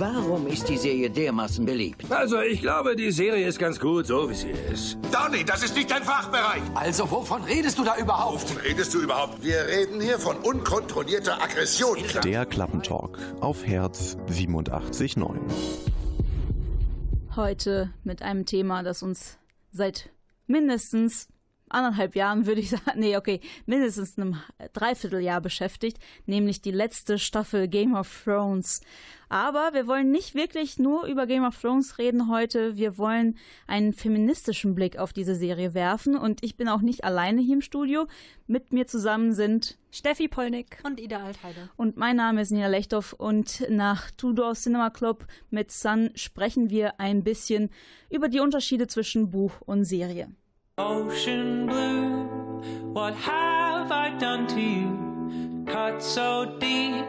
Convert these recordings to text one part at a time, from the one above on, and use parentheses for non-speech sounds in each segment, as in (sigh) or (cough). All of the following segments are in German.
Warum ist die Serie dermaßen beliebt? Also, ich glaube, die Serie ist ganz gut, so wie sie ist. Donny, das ist nicht dein Fachbereich. Also, wovon redest du da überhaupt? Wovon redest du überhaupt? Wir reden hier von unkontrollierter Aggression. Der Klappentalk auf Herz 87.9. Heute mit einem Thema, das uns seit mindestens anderthalb Jahren, würde ich (laughs) sagen, nee, okay, mindestens einem Dreivierteljahr beschäftigt, nämlich die letzte Staffel Game of Thrones. Aber wir wollen nicht wirklich nur über Game of Thrones reden heute. Wir wollen einen feministischen Blick auf diese Serie werfen. Und ich bin auch nicht alleine hier im Studio. Mit mir zusammen sind Steffi Polnick und Ida Altheide. Und mein Name ist Nina Lechthoff. Und nach Tudor Cinema Club mit Sun sprechen wir ein bisschen über die Unterschiede zwischen Buch und Serie. Ocean blue, what have I done to you? Cut so deep,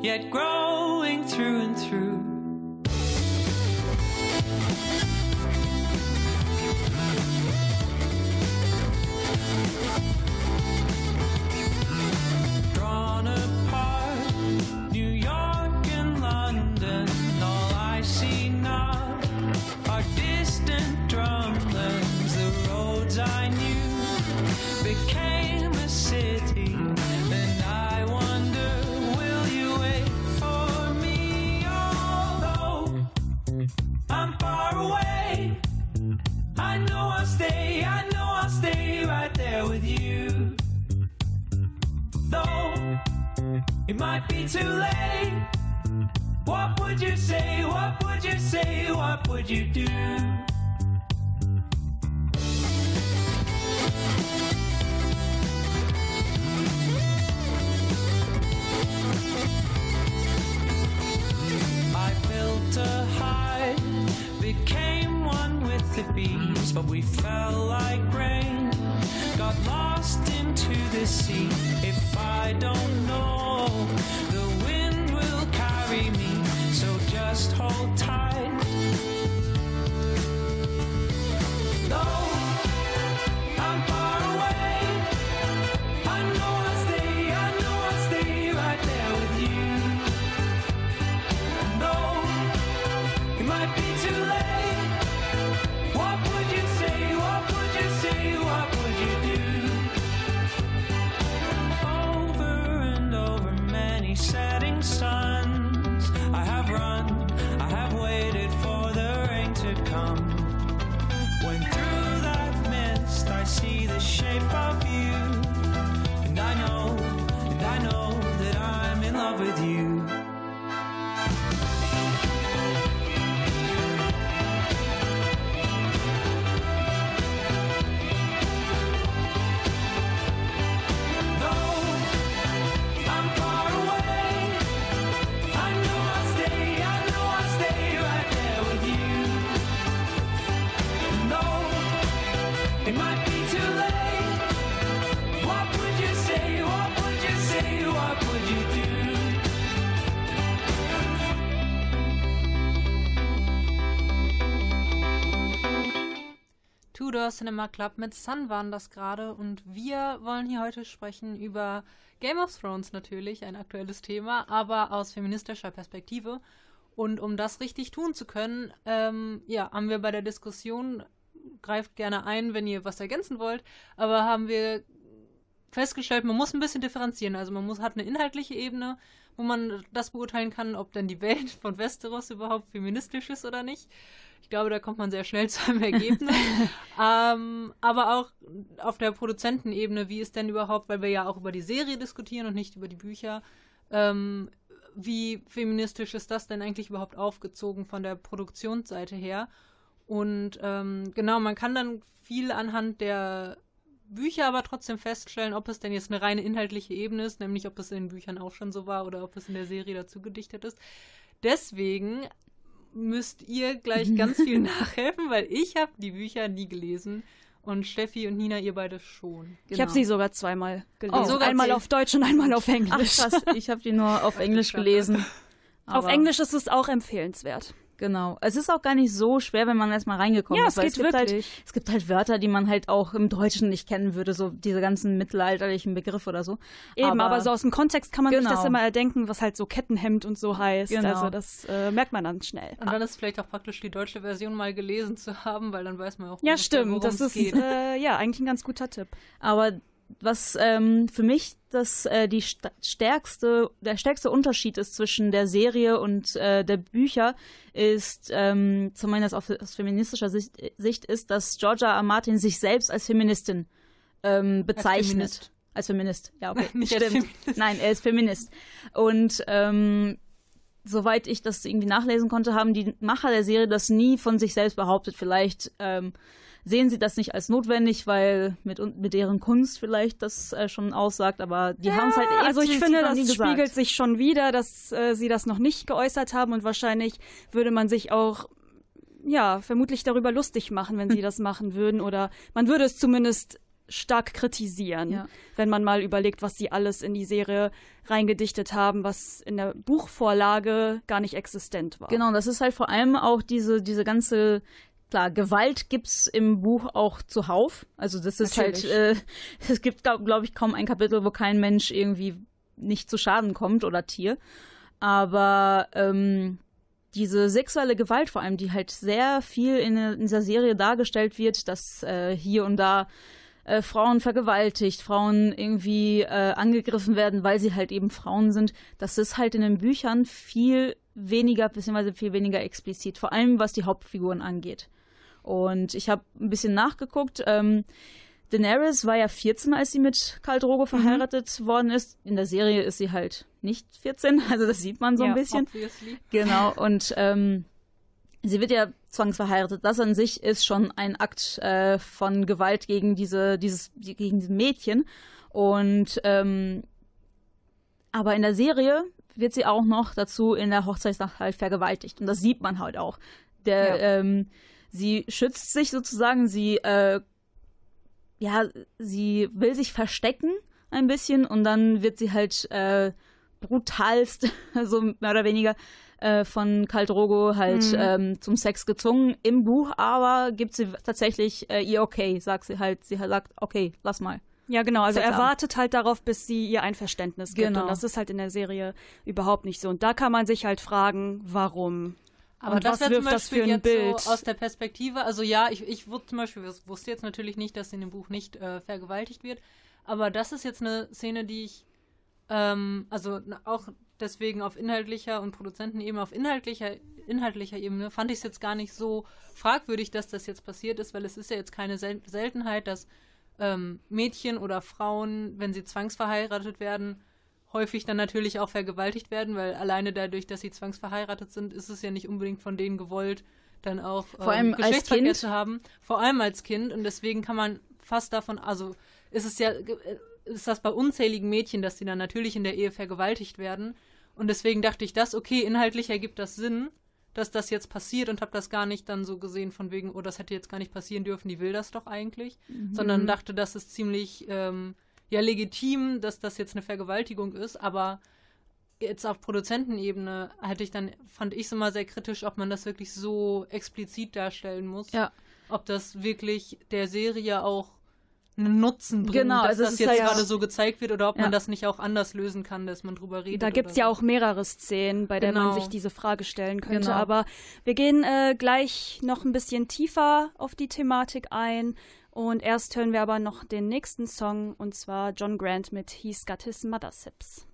yet growing through and through. It might be too late. What would you say? What would you say? What would you do? I built a became one with the bees, but we fell like rain, got lost into the sea. If I don't know Cinema Club mit Sun waren das gerade und wir wollen hier heute sprechen über Game of Thrones natürlich, ein aktuelles Thema, aber aus feministischer Perspektive. Und um das richtig tun zu können, ähm, ja, haben wir bei der Diskussion, greift gerne ein, wenn ihr was ergänzen wollt, aber haben wir festgestellt, man muss ein bisschen differenzieren. Also man muss, hat eine inhaltliche Ebene, wo man das beurteilen kann, ob denn die Welt von Westeros überhaupt feministisch ist oder nicht. Ich glaube, da kommt man sehr schnell (laughs) zu einem Ergebnis. (laughs) ähm, aber auch auf der Produzentenebene, wie ist denn überhaupt, weil wir ja auch über die Serie diskutieren und nicht über die Bücher, ähm, wie feministisch ist das denn eigentlich überhaupt aufgezogen von der Produktionsseite her? Und ähm, genau, man kann dann viel anhand der Bücher aber trotzdem feststellen, ob es denn jetzt eine reine inhaltliche Ebene ist, nämlich ob es in den Büchern auch schon so war oder ob es in der Serie dazu gedichtet ist. Deswegen müsst ihr gleich ganz viel (laughs) nachhelfen, weil ich habe die Bücher nie gelesen. Und Steffi und Nina, ihr beide schon. Genau. Ich habe sie sogar zweimal gelesen. Oh, sogar einmal auf Deutsch und einmal auf Englisch. Ach, krass. Ich habe die nur (laughs) auf Englisch gelesen. auf Englisch ist es auch empfehlenswert. Genau. Es ist auch gar nicht so schwer, wenn man erstmal reingekommen Ja, ist. es geht es gibt wirklich. Halt, es gibt halt Wörter, die man halt auch im Deutschen nicht kennen würde, so diese ganzen mittelalterlichen Begriffe oder so. Eben, aber, so aus dem Kontext kann man sich Genau. das immer erdenken, was halt so Kettenhemd und so heißt. Genau. Also das äh, merkt man dann schnell. Und dann ist vielleicht auch praktisch die deutsche Version mal gelesen zu haben, weil dann weiß man auch, Ja, ungefähr, stimmt. worum Das es ist geht. äh, ja eigentlich ein ganz guter Tipp. Aber was ähm, für mich das äh, die sta- stärkste, der stärkste Unterschied ist zwischen der Serie und äh, der Bücher, ist ähm, zumindest auf, aus feministischer Sicht, Sicht ist, dass Georgia R. Martin sich selbst als Feministin ähm, bezeichnet. Feminist. Als Feminist, ja, okay. (laughs) Nicht als Stimmt. Feminist. Nein, er ist Feminist. Und ähm, soweit ich das irgendwie nachlesen konnte, haben die Macher der Serie das nie von sich selbst behauptet. Vielleicht ähm, sehen sie das nicht als notwendig, weil mit, mit deren Kunst vielleicht das äh, schon aussagt, aber die haben es halt also ich finde, das gesagt. spiegelt sich schon wieder, dass äh, sie das noch nicht geäußert haben und wahrscheinlich würde man sich auch ja vermutlich darüber lustig machen, wenn sie (laughs) das machen würden oder man würde es zumindest stark kritisieren, Ja. wenn man mal überlegt, was sie alles in die Serie reingedichtet haben, was in der Buchvorlage gar nicht existent war. Genau, das ist halt vor allem auch diese, diese ganze, klar, Gewalt gibt's im Buch auch zuhauf. Also das ist Natürlich. halt, äh, (laughs) es gibt, glaube glaub ich, kaum ein Kapitel, wo kein Mensch irgendwie nicht zu Schaden kommt oder Tier. Aber ähm, diese sexuelle Gewalt vor allem, die halt sehr viel in, in dieser Serie dargestellt wird, dass äh, hier und da äh, Frauen vergewaltigt, Frauen irgendwie äh, angegriffen werden, weil sie halt eben Frauen sind. Das ist halt in den Büchern viel weniger, beziehungsweise viel weniger explizit, vor allem was die Hauptfiguren angeht. Und ich habe ein bisschen nachgeguckt. Ähm, Daenerys war ja 14, als sie mit Khal Drogo verheiratet worden ist. In der Serie ist sie halt nicht 14, (laughs) also das sieht man so Ja, ein bisschen. Obviously. Genau, und ähm, sie wird ja zwangsverheiratet. Das an sich ist schon ein Akt äh, von Gewalt gegen diese, dieses, die- gegen dieses Mädchen. Und ähm, aber in der Serie wird sie auch noch dazu in der Hochzeitsnacht halt vergewaltigt. Und das sieht man halt auch. Der, Ja. ähm, sie schützt sich sozusagen, sie, äh, ja, sie will sich verstecken ein bisschen und dann wird sie halt äh, brutalst, (laughs) so mehr oder weniger, äh, von Khal Drogo halt Mhm. ähm, zum Sex gezwungen. Im Buch aber gibt sie tatsächlich äh, ihr okay, sagt sie halt, sie sagt, okay, lass mal. Ja, genau. Also er wartet halt darauf, bis sie ihr Einverständnis gibt. Genau. Und das ist halt in der Serie überhaupt nicht so. Und da kann man sich halt fragen, warum. Aber und das was wäre zum wirft das Beispiel für ein jetzt Bild? so aus der Perspektive, also ja, ich, ich wusste zum Beispiel, wusste jetzt natürlich nicht, dass in dem Buch nicht äh, vergewaltigt wird, aber das ist jetzt eine Szene, die ich, ähm, also auch deswegen auf inhaltlicher und Produzentenebene, auf inhaltlicher, inhaltlicher Ebene, fand ich es jetzt gar nicht so fragwürdig, dass das jetzt passiert ist, weil es ist ja jetzt keine Sel Seltenheit, dass ähm, Mädchen oder Frauen, wenn sie zwangsverheiratet werden, häufig dann natürlich auch vergewaltigt werden, weil alleine dadurch, dass sie zwangsverheiratet sind, ist es ja nicht unbedingt von denen gewollt, dann auch ähm, Vor als Geschlechtsverkehr zu haben. Vor allem als Kind. Und deswegen kann man fast davon, also ist es ja, äh, ist das bei unzähligen Mädchen, dass die dann natürlich in der Ehe vergewaltigt werden. Und deswegen dachte ich, das, okay, inhaltlich ergibt das Sinn, dass das jetzt passiert und habe das gar nicht dann so gesehen von wegen, oh, das hätte jetzt gar nicht passieren dürfen, die will das doch eigentlich, sondern dachte, das ist ziemlich ähm, ja legitim, dass das jetzt eine Vergewaltigung ist, aber jetzt auf Produzentenebene hatte ich dann, fand ich es immer sehr kritisch, ob man das wirklich so explizit darstellen muss. Ja. Ob das wirklich der Serie auch einen Nutzen bringt, Genau, dass also es das jetzt ja- gerade so gezeigt wird oder ob Ja. man das nicht auch anders lösen kann, dass man drüber redet. Da gibt's oder ja so. auch mehrere Szenen, bei der man Genau. sich diese Frage stellen könnte. Genau. Aber wir gehen äh, gleich noch ein bisschen tiefer auf die Thematik ein. Und erst hören wir aber noch den nächsten Song, und zwar John Grant mit He's Got His Mother Sips.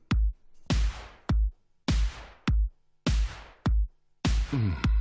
I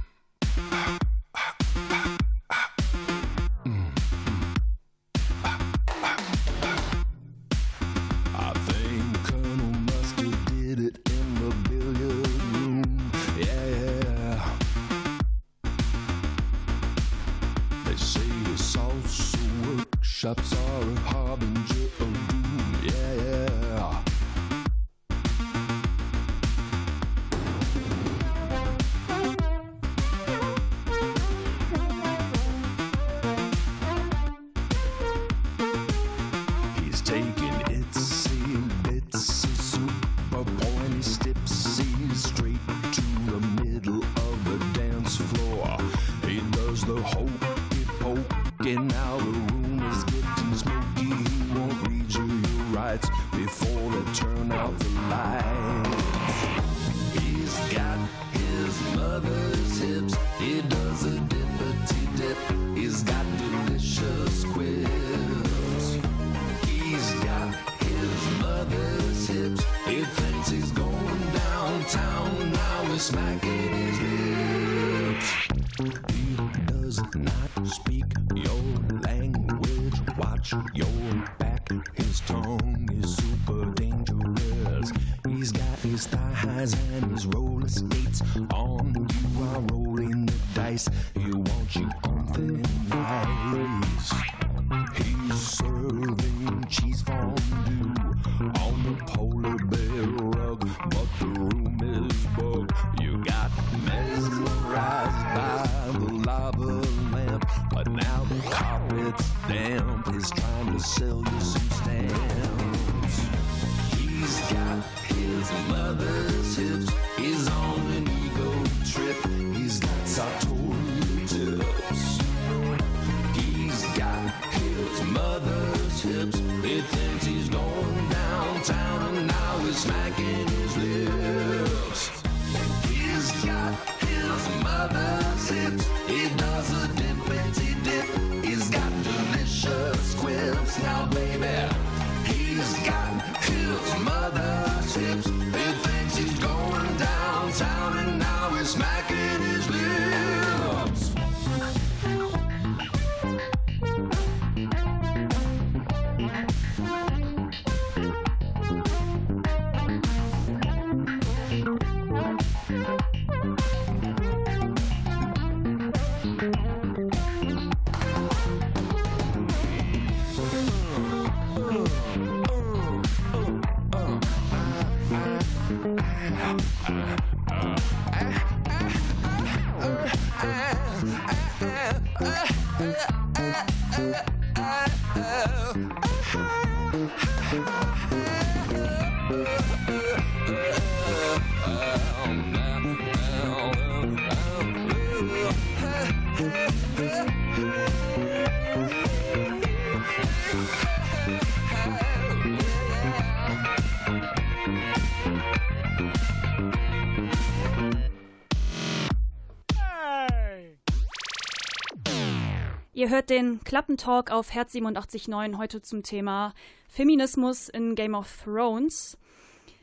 Ihr hört den Klappentalk auf Herz 87.9 heute zum Thema Feminismus in Game of Thrones.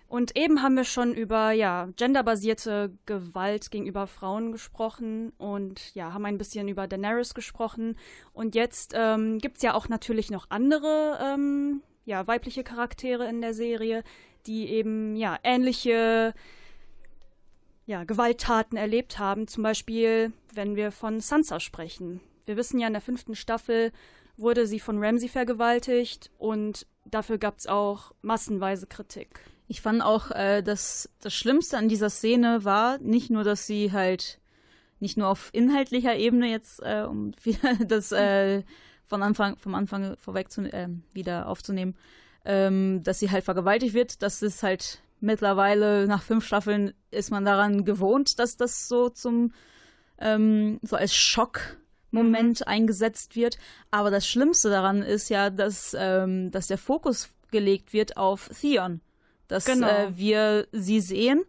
Und eben haben wir schon über ja, genderbasierte Gewalt gegenüber Frauen gesprochen und ja, haben ein bisschen über Daenerys gesprochen. Und jetzt ähm, gibt es ja auch natürlich noch andere ähm, ja, weibliche Charaktere in der Serie, die eben ja ähnliche ja, Gewalttaten erlebt haben. Zum Beispiel, wenn wir von Sansa sprechen. Wir wissen ja, in der fünften Staffel wurde sie von Ramsey vergewaltigt und dafür gab es auch massenweise Kritik. Ich fand auch, äh, dass das Schlimmste an dieser Szene war, nicht nur, dass sie halt nicht nur auf inhaltlicher Ebene jetzt, äh, um (laughs) das äh, von Anfang, vom Anfang vorweg zu, äh, wieder aufzunehmen, ähm, dass sie halt vergewaltigt wird. Das ist halt mittlerweile nach fünf Staffeln ist man daran gewohnt, dass das so zum ähm, so als Schock Moment eingesetzt wird. Aber das Schlimmste daran ist ja, dass, ähm, dass der Fokus gelegt wird auf Theon. Dass Genau. äh, wir sie sehen,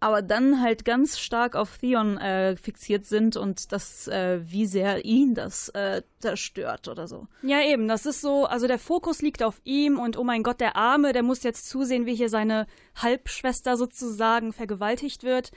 aber dann halt ganz stark auf Theon äh, fixiert sind und das, äh, wie sehr ihn das äh, zerstört oder so. Ja, eben, das ist so, also der Fokus liegt auf ihm und oh mein Gott, der Arme, der muss jetzt zusehen, wie hier seine Halbschwester sozusagen vergewaltigt wird.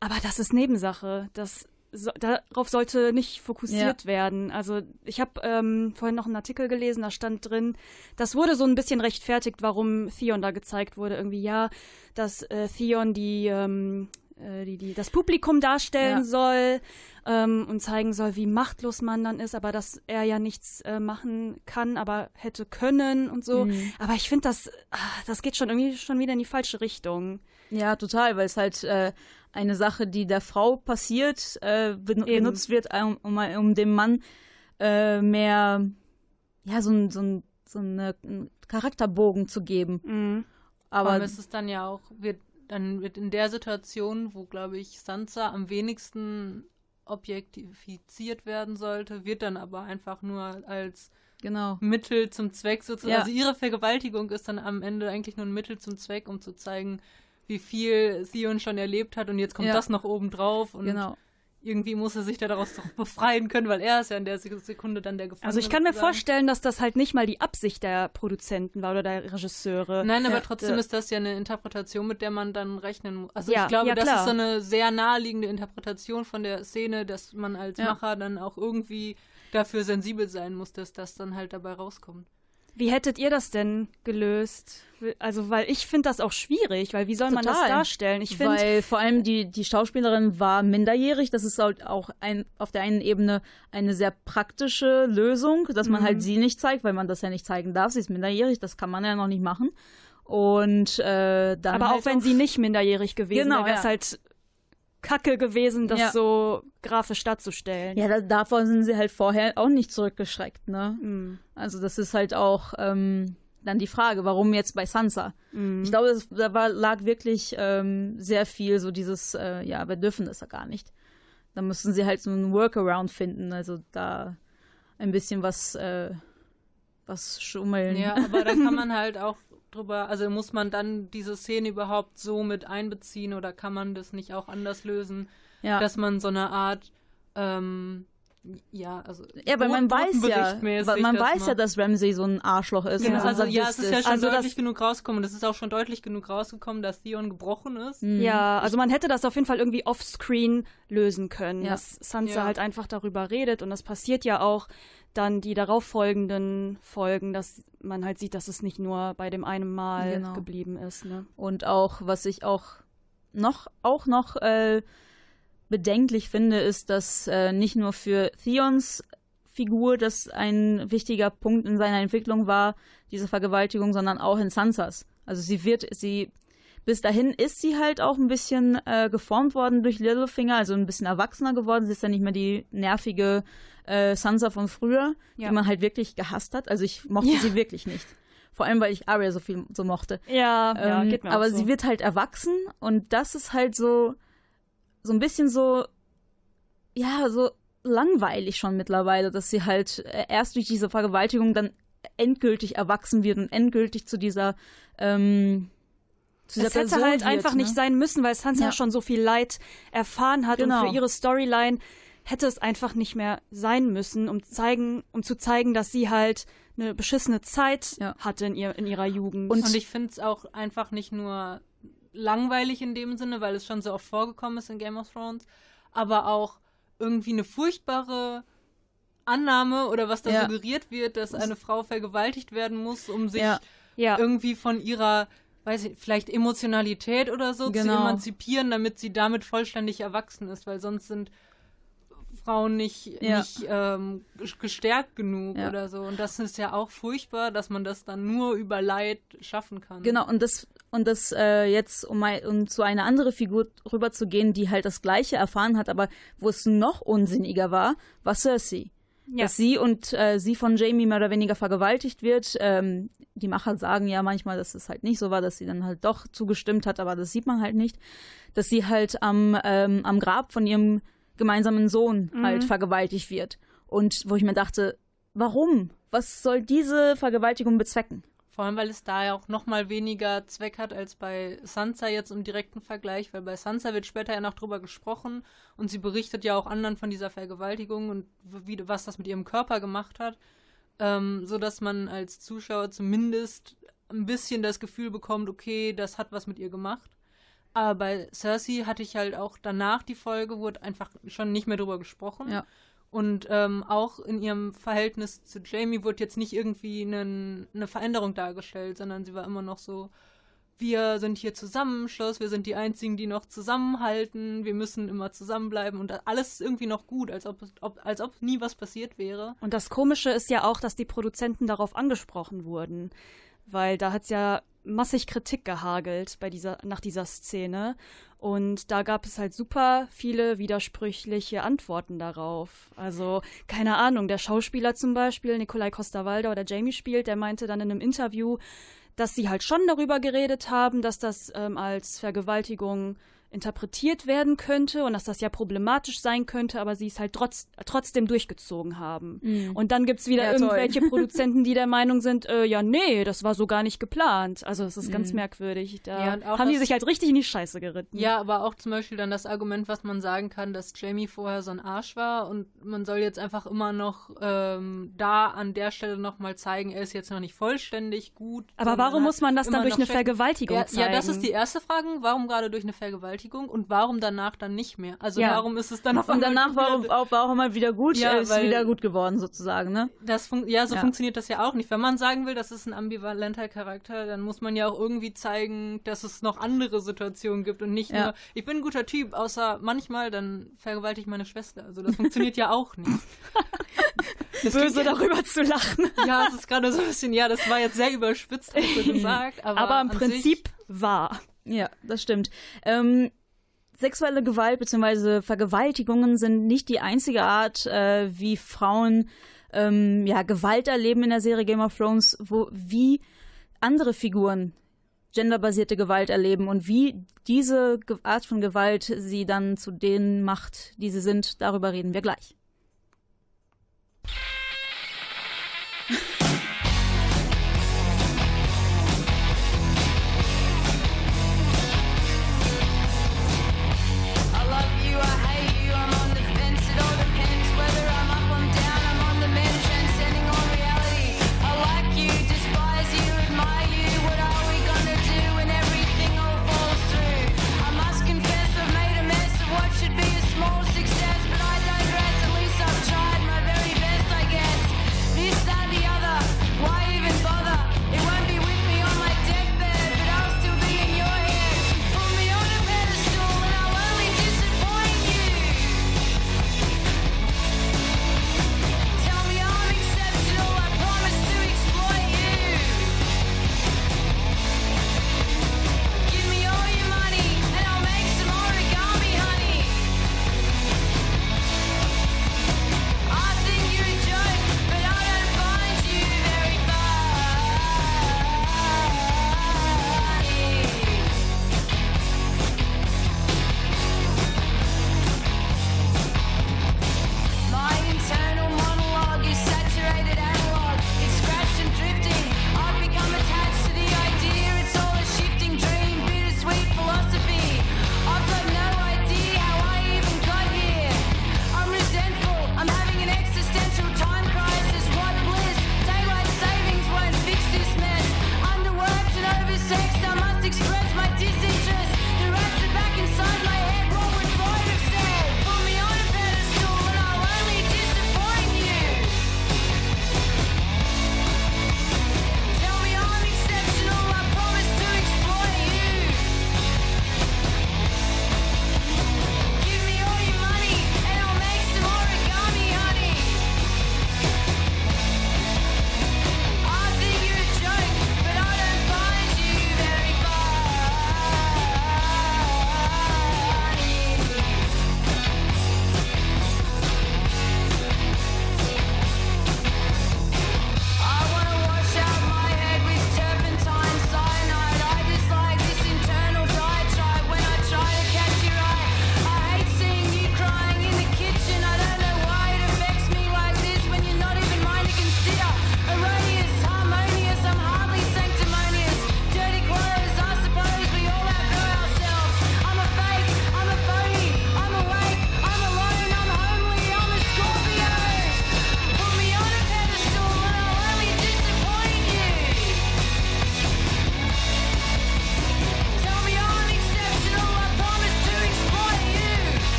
Aber das ist Nebensache. Das so, darauf sollte nicht fokussiert werden. Also ich habe ähm, vorhin noch einen Artikel gelesen, da stand drin, das wurde so ein bisschen rechtfertigt, warum Theon da gezeigt wurde. Irgendwie ja, dass äh, Theon die, ähm, äh, die, die das Publikum darstellen Ja. soll ähm, und zeigen soll, wie machtlos man dann ist, aber dass er ja nichts äh, machen kann, aber hätte können und so. Mhm. Aber ich finde, das, ah, das geht schon irgendwie schon wieder in die falsche Richtung. Ja, total, weil es halt äh, eine Sache, die der Frau passiert, äh, ben Eben. benutzt wird, um, um, um dem Mann äh, mehr, ja, so, ein, so, ein, so eine, einen Charakterbogen zu geben. Mhm. Aber Aber es ist dann ja auch, wird, dann wird in der Situation, wo, glaube ich, Sansa am wenigsten objektifiziert werden sollte, wird dann aber einfach nur als genau. Mittel zum Zweck sozusagen. Ja. Also ihre Vergewaltigung ist dann am Ende eigentlich nur ein Mittel zum Zweck, um zu zeigen, wie viel Theon schon erlebt hat und jetzt kommt Ja. das noch oben drauf und Genau. irgendwie muss er sich da daraus doch befreien können, weil er ist ja in der Sekunde dann der Gefangene. Also ich kann mir sozusagen. vorstellen, dass das halt nicht mal die Absicht der Produzenten war oder der Regisseure. Nein, aber Ja. trotzdem ist das ja eine Interpretation, mit der man dann rechnen muss. Also Ja, ich glaube, das ist so eine sehr naheliegende Interpretation von der Szene, dass man als. Macher dann auch irgendwie dafür sensibel sein muss, dass das dann halt dabei rauskommt. Wie hättet ihr das denn gelöst? Also, weil ich finde das auch schwierig, weil wie soll man das Total. darstellen? Ich finde, Weil vor allem die, die Schauspielerin war minderjährig. Das ist halt auch ein, auf der einen Ebene eine sehr praktische Lösung, dass man Mhm. halt sie nicht zeigt, weil man das ja nicht zeigen darf. Sie ist minderjährig, das kann man ja noch nicht machen. Und äh, dann aber halt auch wenn sie nicht minderjährig gewesen Genau, wäre, wäre es ja. halt kacke gewesen, das Ja. so grafisch darzustellen. Ja, da, davor sind sie halt vorher auch nicht zurückgeschreckt, ne? Mhm. Also das ist halt auch ähm, dann die Frage, warum jetzt bei Sansa? Mhm. Ich glaube, das, da war, lag wirklich ähm, sehr viel so dieses, äh, ja, wir dürfen das ja gar nicht. Da müssten sie halt so einen Workaround finden, also da ein bisschen was, äh, was schummeln. Ja, aber dann kann man (laughs) halt auch drüber, also muss man dann diese Szene überhaupt so mit einbeziehen oder kann man das nicht auch anders lösen, ja. dass man so eine Art, ähm, ja, also ja, weil man weiß ja, weil man weiß ja, dass Ramsey so ein Arschloch ist. Genau, so ein also ja, es ist ja schon Also deutlich genug rausgekommen. Das ist auch schon deutlich genug rausgekommen, dass Theon gebrochen ist. Mhm. Ja, also man hätte das auf jeden Fall irgendwie offscreen lösen können, Ja. dass Sansa Ja. halt einfach darüber redet und das passiert ja auch dann die darauffolgenden Folgen, dass man halt sieht, dass es nicht nur bei dem einen Mal Genau. geblieben ist. Ne? Und auch, was ich auch noch, auch noch äh, bedenklich finde, ist, dass äh, nicht nur für Theons Figur das ein wichtiger Punkt in seiner Entwicklung war, diese Vergewaltigung, sondern auch in Sansas. Also sie wird, sie, bis dahin ist sie halt auch ein bisschen äh, geformt worden durch Littlefinger, also ein bisschen erwachsener geworden. Sie ist ja nicht mehr die nervige äh, Sansa von früher, Ja. die man halt wirklich gehasst hat. Also ich mochte Ja. sie wirklich nicht. Vor allem, weil ich Arya so viel so mochte. Ja, ja, Ähm, geht mir aber so. sie wird halt erwachsen und das ist halt so so ein bisschen so ja so langweilig schon mittlerweile, dass sie halt äh, erst durch diese Vergewaltigung dann endgültig erwachsen wird und endgültig zu dieser ähm, zu dieser es hätte Person halt wird, einfach ne? nicht sein müssen, weil Sansa Ja. schon so viel Leid erfahren hat Genau. und für ihre Storyline hätte es einfach nicht mehr sein müssen, um zeigen, um zu zeigen, dass sie halt eine beschissene Zeit Ja. hatte in, ihr, in ihrer Jugend. Und ich finde es auch einfach nicht nur langweilig in dem Sinne, weil es schon so oft vorgekommen ist in Game of Thrones, aber auch irgendwie eine furchtbare Annahme oder was da Ja. suggeriert wird, dass eine Frau vergewaltigt werden muss, um sich Ja. ja. irgendwie von ihrer, weiß ich, vielleicht Emotionalität oder so zu Genau. emanzipieren, damit sie damit vollständig erwachsen ist, weil sonst sind Frauen nicht, Ja. nicht ähm, gestärkt genug Ja. oder so. Und das ist ja auch furchtbar, dass man das dann nur über Leid schaffen kann. Genau, und das, und das äh, jetzt, um, mal, um zu einer anderen Figur rüberzugehen, die halt das Gleiche erfahren hat, aber wo es noch unsinniger war, war Cersei. Ja. Dass sie und äh, sie von Jamie mehr oder weniger vergewaltigt wird. Ähm, die Macher sagen ja manchmal, dass es halt nicht so war, dass sie dann halt doch zugestimmt hat, aber das sieht man halt nicht. Dass sie halt am, ähm, am Grab von ihrem gemeinsamen Sohn halt vergewaltigt wird. Und wo ich mir dachte, warum? Was soll diese Vergewaltigung bezwecken? Vor allem, weil es da ja auch noch mal weniger Zweck hat als bei Sansa jetzt im direkten Vergleich, weil bei Sansa wird später ja noch drüber gesprochen und sie berichtet ja auch anderen von dieser Vergewaltigung und wie, was das mit ihrem Körper gemacht hat, ähm, so dass man als Zuschauer zumindest ein bisschen das Gefühl bekommt, okay, das hat was mit ihr gemacht. Aber bei Cersei hatte ich halt auch danach die Folge, wurde einfach schon nicht mehr drüber gesprochen. Ja. Und ähm, auch in ihrem Verhältnis zu Jamie wurde jetzt nicht irgendwie nen- eine Veränderung dargestellt, sondern sie war immer noch so, wir sind hier Zusammenschluss, wir sind die Einzigen, die noch zusammenhalten, wir müssen immer zusammenbleiben und alles ist irgendwie noch gut, als ob, ob, als ob nie was passiert wäre. Und das Komische ist ja auch, dass die Produzenten darauf angesprochen wurden. Weil da hat es ja massig Kritik gehagelt bei dieser, nach dieser Szene. Und da gab es halt super viele widersprüchliche Antworten darauf. Also, keine Ahnung, der Schauspieler zum Beispiel, Nikolai Costa-Waldau, der Jamie spielt, der meinte dann in einem Interview, dass sie halt schon darüber geredet haben, dass das ähm, als Vergewaltigung interpretiert werden könnte und dass das ja problematisch sein könnte, aber sie es halt trotz, trotzdem durchgezogen haben. Mhm. Und dann gibt's wieder Ja, irgendwelche (laughs) Produzenten, die der Meinung sind, äh, ja, nee, das war so gar nicht geplant. Also es ist ganz Mhm. merkwürdig. Da Ja, haben die sich halt richtig in die Scheiße geritten. Ja, aber auch zum Beispiel dann das Argument, was man sagen kann, dass Jamie vorher so ein Arsch war und man soll jetzt einfach immer noch ähm, da an der Stelle nochmal zeigen, er ist jetzt noch nicht vollständig gut. Aber warum muss man das dann durch eine Vergewaltigung ja, zeigen? Ja, das ist die erste Frage. Warum gerade durch eine Vergewaltigung und warum danach dann nicht mehr? Also Ja. warum ist es dann auf Und einmal danach war auch, war auch mal wieder gut, Ja, ist weil- wieder gut geworden sozusagen, ne? Das ja, so Ja. funktioniert das ja auch nicht. Wenn man sagen will, das ist ein ambivalenter Charakter, dann muss man ja auch irgendwie zeigen, dass es noch andere Situationen gibt und nicht Ja. nur, ich bin ein guter Typ, außer manchmal, dann vergewaltige ich meine Schwester. Also das funktioniert ja auch nicht. (laughs) Das Böse darüber zu lachen. Ja, es ist gerade so ein bisschen, ja, das war jetzt sehr überspitzt, hast du (laughs) gesagt. Aber, Aber im Prinzip wahr. Ja, das stimmt. Ähm, sexuelle Gewalt bzw. Vergewaltigungen sind nicht die einzige Art, äh, wie Frauen ähm, ja, Gewalt erleben in der Serie Game of Thrones, wo wie andere Figuren genderbasierte Gewalt erleben und wie diese Art von Gewalt sie dann zu denen macht, die sie sind, darüber reden wir gleich.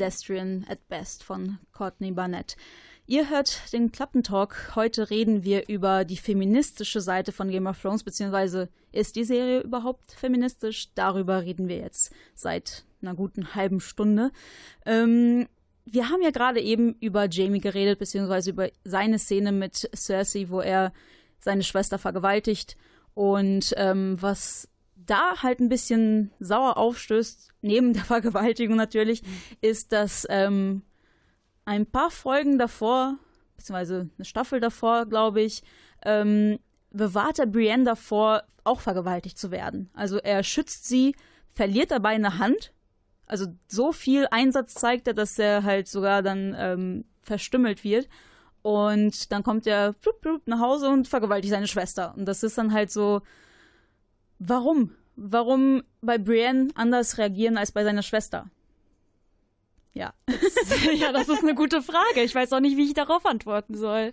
Pedestrian at Best von Courtney Barnett. Ihr hört den Klappentalk. Heute reden wir über die feministische Seite von Game of Thrones, beziehungsweise ist die Serie überhaupt feministisch? Darüber reden wir jetzt seit einer guten halben Stunde. Ähm, wir haben ja gerade eben über Jamie geredet, beziehungsweise über seine Szene mit Cersei, wo er seine Schwester vergewaltigt. Und ähm, was da halt ein bisschen sauer aufstößt, neben der Vergewaltigung natürlich, ist, dass ähm, ein paar Folgen davor, beziehungsweise eine Staffel davor, glaube ich, ähm, bewahrt er Brienne davor, auch vergewaltigt zu werden. Also er schützt sie, verliert dabei eine Hand. Also so viel Einsatz zeigt er, dass er halt sogar dann ähm, verstümmelt wird. Und dann kommt er plup, plup, nach Hause und vergewaltigt seine Schwester. Und das ist dann halt so, warum? Warum bei Brienne anders reagieren als bei seiner Schwester? Ja. (laughs) ja, das ist eine gute Frage. Ich weiß auch nicht, wie ich darauf antworten soll.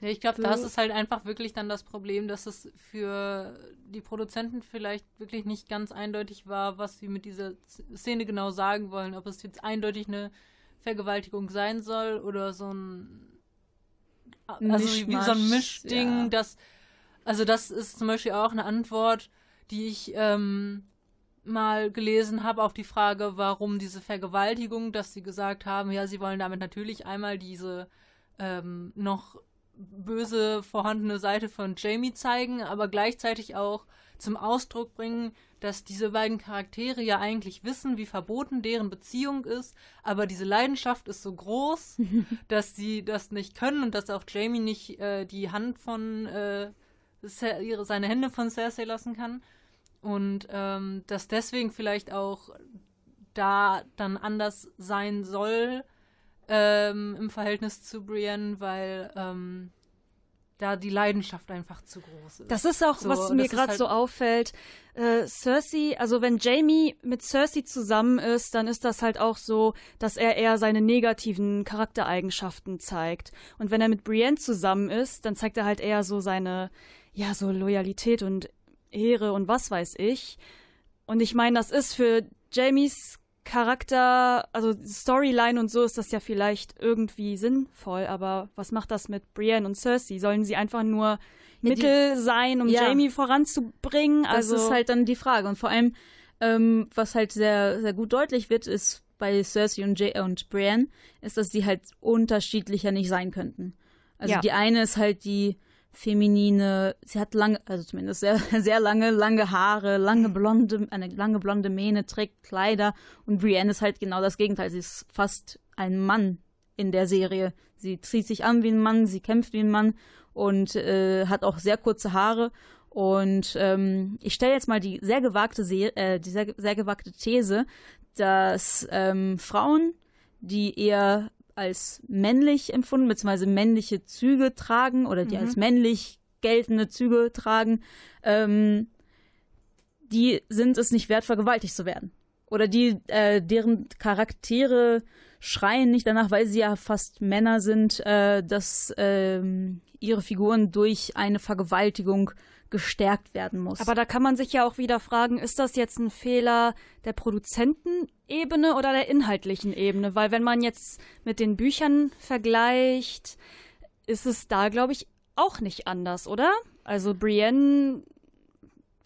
Ja, ich glaube, So. das ist halt einfach wirklich dann das Problem, dass es für die Produzenten vielleicht wirklich nicht ganz eindeutig war, was sie mit dieser Szene genau sagen wollen. Ob es jetzt eindeutig eine Vergewaltigung sein soll oder so ein also wie wie so ein Mischding, ja. das also das ist zum Beispiel auch eine Antwort, die ich ähm, mal gelesen habe auf die Frage, warum diese Vergewaltigung, dass sie gesagt haben, ja, sie wollen damit natürlich einmal diese ähm, noch böse vorhandene Seite von Jamie zeigen, aber gleichzeitig auch zum Ausdruck bringen, dass diese beiden Charaktere ja eigentlich wissen, wie verboten deren Beziehung ist, aber diese Leidenschaft ist so groß, (laughs) dass sie das nicht können und dass auch Jamie nicht äh, die Hand von äh, seine Hände von Cersei lassen kann und ähm, dass deswegen vielleicht auch da dann anders sein soll ähm, im Verhältnis zu Brienne, weil ähm, da die Leidenschaft einfach zu groß ist. Das ist auch, So, was mir gerade halt- so auffällt. Äh, Cersei, also wenn Jamie mit Cersei zusammen ist, dann ist das halt auch so, dass er eher seine negativen Charaktereigenschaften zeigt. Und wenn er mit Brienne zusammen ist, dann zeigt er halt eher so seine, ja, so Loyalität und Ehre und was weiß ich. Und ich meine, das ist für Jamies Charakter, also Storyline und so ist das ja vielleicht irgendwie sinnvoll, aber was macht das mit Brienne und Cersei? Sollen sie einfach nur die- Mittel sein, um Ja. Jamie voranzubringen? Das Also ist halt dann die Frage. Und vor allem, ähm, was halt sehr, sehr gut deutlich wird, ist bei Cersei und, Jay und Brienne, ist, dass sie halt unterschiedlicher nicht sein könnten. Also Ja. die eine ist halt die feminine, sie hat lange, also zumindest sehr, (laughs) sehr lange, lange Haare, lange blonde, eine lange blonde Mähne, trägt Kleider und Brienne ist halt genau das Gegenteil. Sie ist fast ein Mann in der Serie. Sie zieht sich an wie ein Mann, sie kämpft wie ein Mann und äh, hat auch sehr kurze Haare. Und ähm, ich stelle jetzt mal die sehr gewagte, Se äh, die sehr, sehr gewagte These, dass ähm, Frauen, die eher als männlich empfunden, beziehungsweise männliche Züge tragen oder die Mhm. als männlich geltende Züge tragen, ähm, die sind es nicht wert, vergewaltigt zu werden. Oder die, äh, deren Charaktere schreien nicht danach, weil sie ja fast Männer sind, äh, dass ähm, ihre Figuren durch eine Vergewaltigung gestärkt werden muss. Aber da kann man sich ja auch wieder fragen, ist das jetzt ein Fehler der Produzentenebene oder der inhaltlichen Ebene? Weil wenn man jetzt mit den Büchern vergleicht, ist es da, glaube ich, auch nicht anders, oder? Also Brienne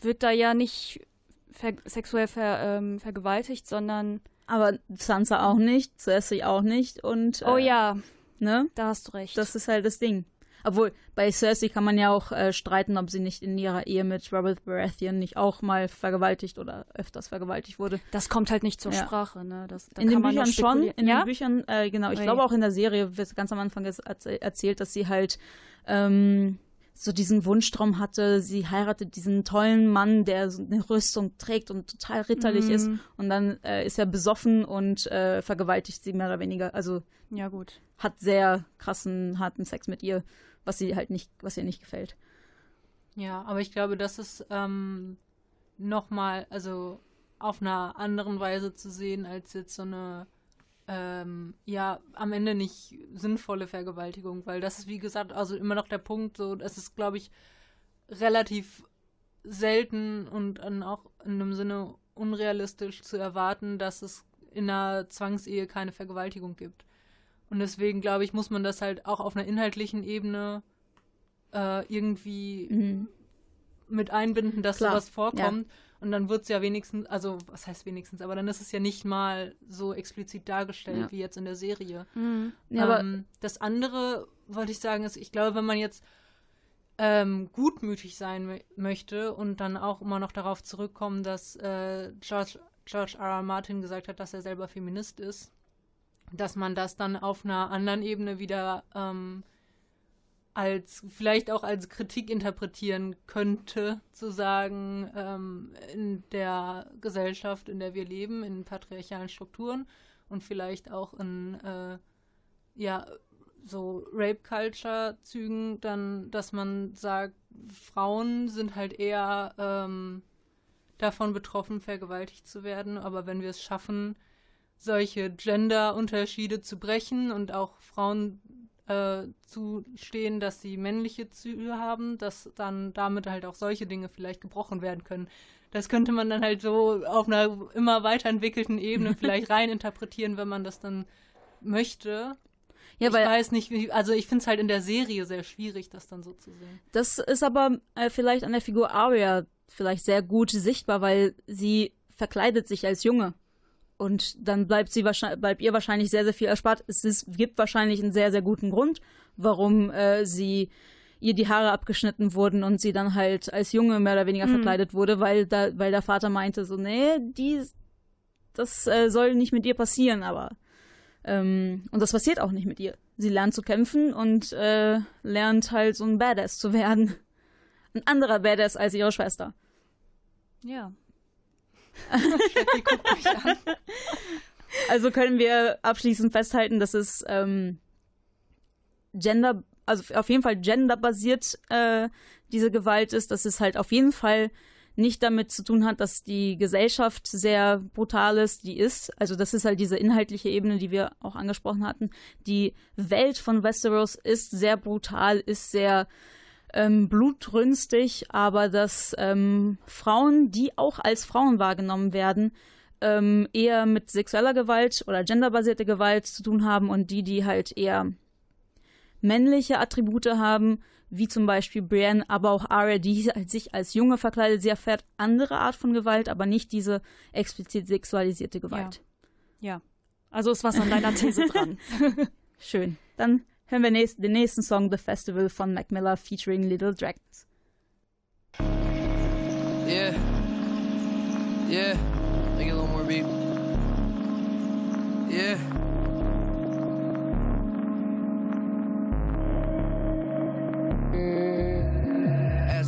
wird da ja nicht ver sexuell ver ähm, vergewaltigt, sondern aber Sansa auch nicht, Cersei auch nicht und oh äh, ja, ne? da hast du recht. Das ist halt das Ding. Obwohl, bei Cersei kann man ja auch äh, streiten, ob sie nicht in ihrer Ehe mit Robert Baratheon nicht auch mal vergewaltigt oder öfters vergewaltigt wurde. das kommt halt nicht zur Ja. Sprache, ne? Das, da in den Büchern schon, in ja? den Büchern, äh, genau. Ich Ui. glaube auch in der Serie wird ganz am Anfang erzählt, dass sie halt ähm, so diesen Wunschtraum hatte, sie heiratet diesen tollen Mann, der so eine Rüstung trägt und total ritterlich ist. Mhm. Und dann äh, ist er besoffen und äh, vergewaltigt sie mehr oder weniger. Also Ja, gut. hat sehr krassen, harten Sex mit ihr, was sie halt nicht, was ihr nicht gefällt. Ja, aber ich glaube, das ist ähm, nochmal, also auf einer anderen Weise zu sehen, als jetzt so eine, ähm, ja, am Ende nicht sinnvolle Vergewaltigung, weil das ist, wie gesagt, also immer noch der Punkt, so, es ist, glaube ich, relativ selten und auch in einem Sinne unrealistisch zu erwarten, dass es in einer Zwangsehe keine Vergewaltigung gibt. Und deswegen, glaube ich, muss man das halt auch auf einer inhaltlichen Ebene äh, irgendwie Mhm. mit einbinden, dass Klar, sowas vorkommt. Und dann wird es ja wenigstens, also was heißt wenigstens, aber dann ist es ja nicht mal so explizit dargestellt Ja. wie jetzt in der Serie. Ja, aber ähm, das andere, wollte ich sagen, ist, ich glaube, wenn man jetzt ähm, gutmütig sein mö- möchte und dann auch immer noch darauf zurückkommen, dass äh, George, George R. R. Martin gesagt hat, dass er selber Feminist ist, dass man das dann auf einer anderen Ebene wieder ähm, als vielleicht auch als Kritik interpretieren könnte, zu sagen, ähm, in der Gesellschaft, in der wir leben, in patriarchalen Strukturen und vielleicht auch in äh, ja so Rape-Culture-Zügen, dann, dass man sagt, Frauen sind halt eher ähm, davon betroffen, vergewaltigt zu werden, aber wenn wir es schaffen, solche Gender-Unterschiede zu brechen und auch Frauen äh, zustehen, dass sie männliche Züge haben, dass dann damit halt auch solche Dinge vielleicht gebrochen werden können. Das könnte man dann halt so auf einer immer weiterentwickelten Ebene (laughs) vielleicht reininterpretieren, wenn man das dann möchte. Ja, ich weiß nicht, wie, also ich finde es halt in der Serie sehr schwierig, das dann so zu sehen. Das ist aber äh, vielleicht an der Figur Arya vielleicht sehr gut sichtbar, weil sie verkleidet sich als Junge. Und dann bleibt, sie wahrscheinlich, bleibt ihr wahrscheinlich sehr, sehr viel erspart. Es ist, gibt wahrscheinlich einen sehr, sehr guten Grund, warum äh, sie ihr die Haare abgeschnitten wurden und sie dann halt als Junge mehr oder weniger Mhm. verkleidet wurde, weil, da, weil der Vater meinte so, nee, die, das äh, soll nicht mit ihr passieren, aber ähm, und das passiert auch nicht mit ihr. Sie lernt zu kämpfen und äh, lernt halt so ein Badass zu werden. Ein anderer Badass als ihre Schwester. Ja. Die guckt mich an. Also können wir abschließend festhalten, dass es ähm, Gender, also auf jeden Fall genderbasiert äh, diese Gewalt ist, dass es halt auf jeden Fall nicht damit zu tun hat, dass die Gesellschaft sehr brutal ist, die ist. Also das ist halt diese inhaltliche Ebene, die wir auch angesprochen hatten. Die Welt von Westeros ist sehr brutal, ist sehr ähm, blutrünstig, aber dass ähm, Frauen, die auch als Frauen wahrgenommen werden, ähm, eher mit sexueller Gewalt oder genderbasierte Gewalt zu tun haben und die, die halt eher männliche Attribute haben, wie zum Beispiel Brienne, aber auch Arya, die sich als Junge verkleidet. Sie erfährt andere Art von Gewalt, aber nicht diese explizit sexualisierte Gewalt. Ja. Also ist was an deiner These dran. (laughs) (laughs) Schön. Dann hören wir nächst, den nächsten Song, The Festival von Mac Miller featuring Little Dragons. Yeah. Yeah. Make it a little more beat. Yeah.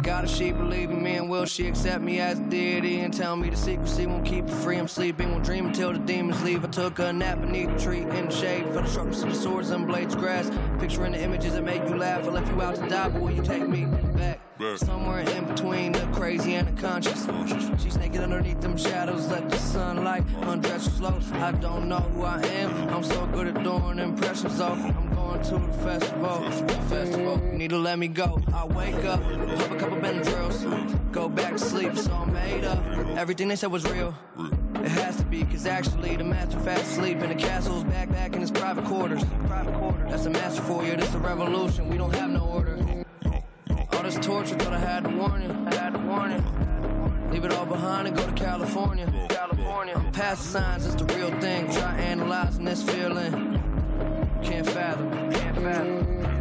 If she believe in me and will she accept me as a deity and tell me the secrecy won't keep her free. I'm sleeping, won't dream until the demons leave. I took a nap beneath the tree in the shade for the sharpness of the swords and blades grass. Picturing the images that make you laugh. I left you out to die, but will you take me back? Somewhere in between the crazy and the conscious. She's naked underneath them shadows, let the sunlight undress slow. I don't know who I am. I'm so good at doing impressions, though. I'm going to the festival. Festival. Need to let me go. I wake up, pop a couple Benadryls, go back to sleep. So I'm made up. Everything they said was real. It has to be, cause actually the master fast asleep in the castle's back back in his private quarters. Private quarters. That's a master for you. This a revolution. We don't have no order. All this torture, thought I had to warn you. I had to warn you. Leave it all behind and go to California. California. Past the signs, it's the real thing. Try analyzing this feeling. Can't fathom. Can't fathom.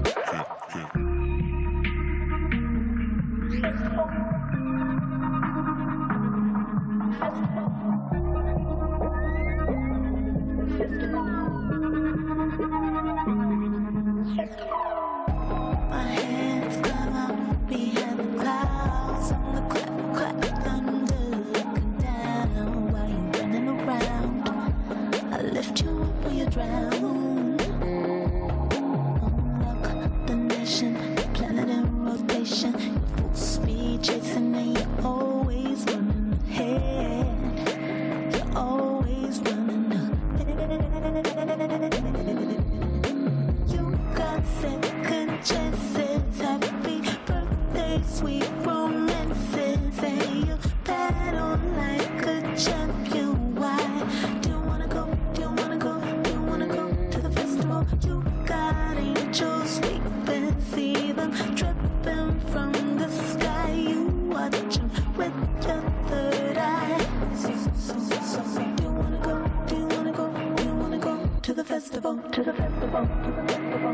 Festival, to the festival,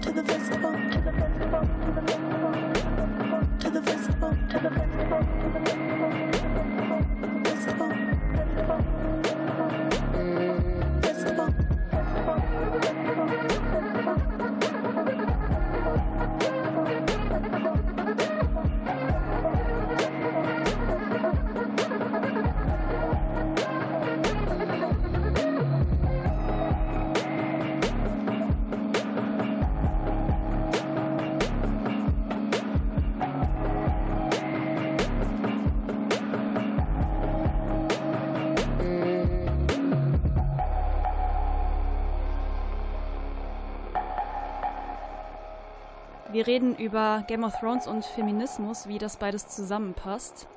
to the festival, to the festival, to the festival, to the festival, to the festival, to the festival, festival, festival, Wir reden über Game of Thrones und Feminismus, wie das beides zusammenpasst.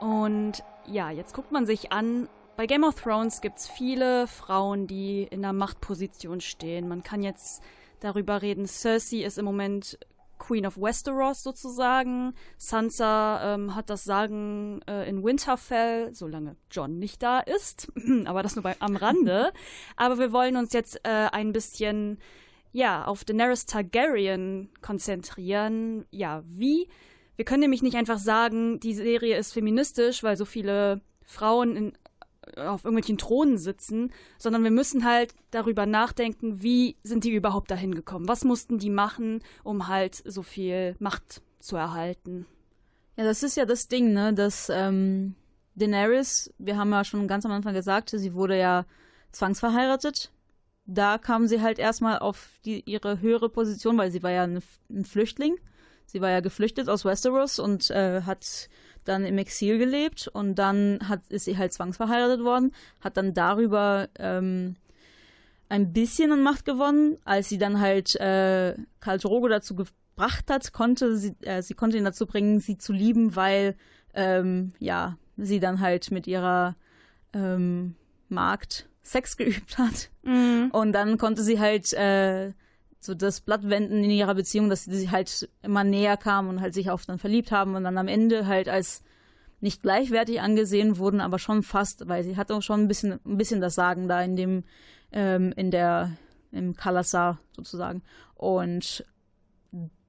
Und ja, jetzt guckt man sich an, bei Game of Thrones gibt es viele Frauen, die in einer Machtposition stehen. Man kann jetzt darüber reden, Cersei ist im Moment Queen of Westeros sozusagen. Sansa ähm, hat das Sagen äh, in Winterfell, solange John nicht da ist. (clears throat) Aber das nur bei, am Rande. (laughs) Aber wir wollen uns jetzt äh, ein bisschen ja, auf Daenerys Targaryen konzentrieren. Ja, wie? Wir können nämlich nicht einfach sagen, die Serie ist feministisch, weil so viele Frauen in, auf irgendwelchen Thronen sitzen, sondern wir müssen halt darüber nachdenken, wie sind die überhaupt dahin gekommen? Was mussten die machen, um halt so viel Macht zu erhalten? Ja, das ist ja das Ding, ne, dass ähm, Daenerys, wir haben ja schon ganz am Anfang gesagt, sie wurde ja zwangsverheiratet da kam sie halt erstmal auf die, ihre höhere Position, weil sie war ja ein, ein Flüchtling. Sie war ja geflüchtet aus Westeros und äh, hat dann im Exil gelebt und dann hat, ist sie halt zwangsverheiratet worden, hat dann darüber ähm, ein bisschen an Macht gewonnen, als sie dann halt äh, Karl Drogo dazu gebracht hat, konnte sie, äh, sie konnte ihn dazu bringen, sie zu lieben, weil ähm, ja sie dann halt mit ihrer ähm, Magd Sex (laughs) geübt hat. Mhm. Und dann konnte sie halt äh, so das Blatt wenden in ihrer Beziehung, dass sie halt immer näher kam und halt sich auf dann verliebt haben und dann am Ende halt als nicht gleichwertig angesehen wurden, aber schon fast, weil sie hatte auch schon ein bisschen, ein bisschen das Sagen da in dem, ähm, in der, im Kalasar sozusagen. Und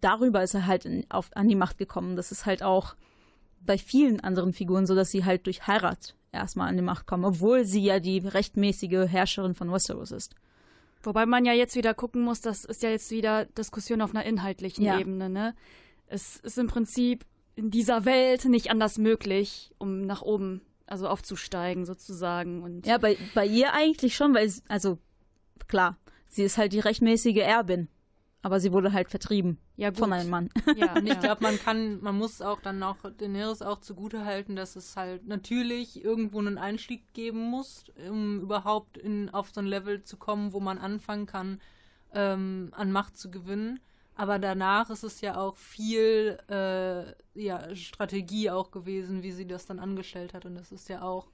darüber ist er halt in, auf, an die Macht gekommen. Das ist halt auch bei vielen anderen Figuren so, dass sie halt durch Heirat erstmal an die Macht kommen, obwohl sie ja die rechtmäßige Herrscherin von Westeros ist. Wobei man ja jetzt wieder gucken muss, das ist ja jetzt wieder Diskussion auf einer inhaltlichen Ja. Ebene, ne? Es ist im Prinzip in dieser Welt nicht anders möglich, um nach oben, also aufzusteigen sozusagen. Und Ja, bei, bei ihr eigentlich schon, weil, sie- also klar, sie ist halt die rechtmäßige Erbin. Aber sie wurde halt vertrieben ja, gut. von einem Mann. Ja, (laughs) Und ich glaube, man kann, man muss auch dann auch Daenerys auch zugute halten, dass es halt natürlich irgendwo einen Einstieg geben muss, um überhaupt in, auf so ein Level zu kommen, wo man anfangen kann, ähm, an Macht zu gewinnen. Aber danach ist es ja auch viel äh, ja, Strategie auch gewesen, wie sie das dann angestellt hat. Und das ist ja auch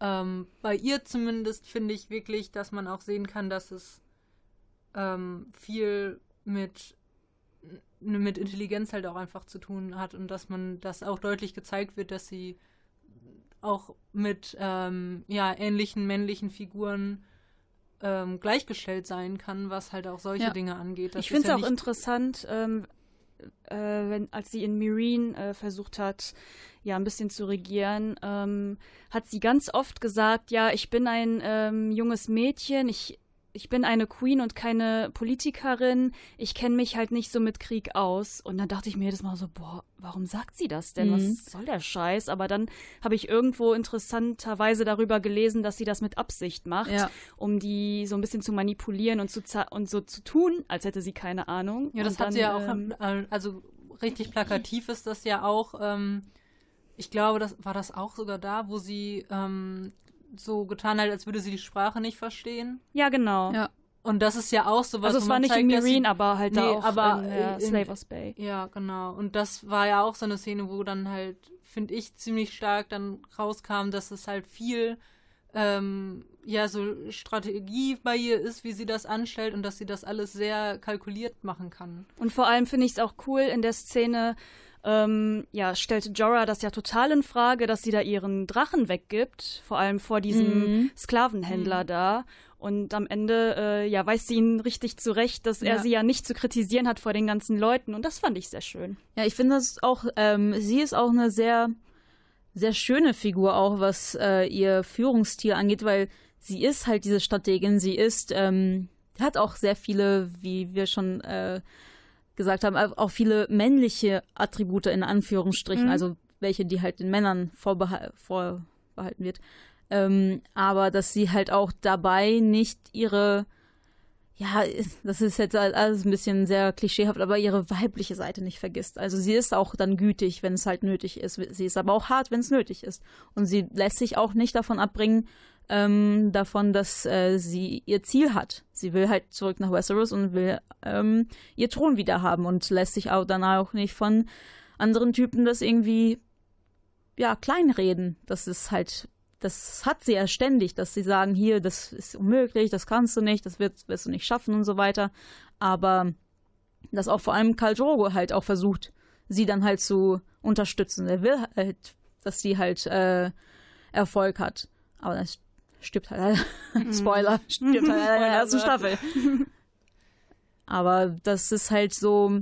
ähm, bei ihr zumindest finde ich wirklich, dass man auch sehen kann, dass es ähm, viel mit mit Intelligenz halt auch einfach zu tun hat und dass man das auch deutlich gezeigt wird, dass sie auch mit ähm, ja ähnlichen männlichen Figuren ähm, gleichgestellt sein kann, was halt auch solche Ja. Dinge angeht. Das ich finde es ja auch interessant, ähm, äh, wenn, als sie in Marine äh, versucht hat, ja, ein bisschen zu regieren, ähm, hat sie ganz oft gesagt, ja, ich bin ein ähm, junges Mädchen, ich, ich bin eine Queen und keine Politikerin, ich kenne mich halt nicht so mit Krieg aus. Und dann dachte ich mir jedes Mal so, boah, warum sagt sie das denn? Mhm. Was soll der Scheiß? Aber dann habe ich irgendwo interessanterweise darüber gelesen, dass sie das mit Absicht macht, Ja. um die so ein bisschen zu manipulieren und, zu und so zu tun, als hätte sie keine Ahnung. Ja, das und hat dann, sie ja auch, ähm, äh, also richtig plakativ ist das ja auch, ähm, ich glaube, das war das auch sogar da, wo sie ähm, so getan hat, als würde sie die Sprache nicht verstehen. Ja, genau. Ja. Und das ist ja auch so was. Also es wo war man nicht zeigt, in Marine, aber halt da Nee, auch aber in der in- Slavers Bay. Ja, genau. Und das war ja auch so eine Szene, wo dann halt, finde ich, ziemlich stark dann rauskam, dass es halt viel ähm, ja so Strategie bei ihr ist, wie sie das anstellt und dass sie das alles sehr kalkuliert machen kann. Und vor allem finde ich es auch cool in der Szene, ähm, ja, stellte Jorah das ja total in Frage, dass sie da ihren Drachen weggibt, vor allem vor diesem Mhm. Sklavenhändler Mhm. da. Und am Ende, äh, ja, weist sie ihn richtig zurecht, dass er Ja. sie ja nicht zu kritisieren hat vor den ganzen Leuten. Und das fand ich sehr schön. Ja, ich finde das auch, ähm, sie ist auch eine sehr, sehr schöne Figur, auch was äh, ihr Führungsstil angeht, weil sie ist halt diese Strategin, sie ist, ähm, hat auch sehr viele, wie wir schon äh, gesagt haben, auch viele männliche Attribute in Anführungsstrichen, Mhm. also welche, die halt den Männern vorbehal vorbehalten wird. Ähm, aber dass sie halt auch dabei nicht ihre ja, das ist jetzt alles ein bisschen sehr klischeehaft, aber ihre weibliche Seite nicht vergisst. Also sie ist auch dann gütig, wenn es halt nötig ist. Sie ist aber auch hart, wenn es nötig ist. Und sie lässt sich auch nicht davon abbringen, ähm, davon, dass äh, sie ihr Ziel hat. Sie will halt zurück nach Westeros und will ähm, ihr Thron wieder haben und lässt sich auch dann auch nicht von anderen Typen das irgendwie ja kleinreden. Das ist halt das hat sie ja ständig, dass sie sagen, hier, das ist unmöglich, das kannst du nicht, das wirst, wirst du nicht schaffen und so weiter. Aber dass auch vor allem Karl Drogo halt auch versucht, sie dann halt zu unterstützen. Er will halt, dass sie halt äh, Erfolg hat. Aber das stirbt halt, Spoiler, (laughs) stirbt halt in der ersten Staffel. (laughs) Aber das ist halt so,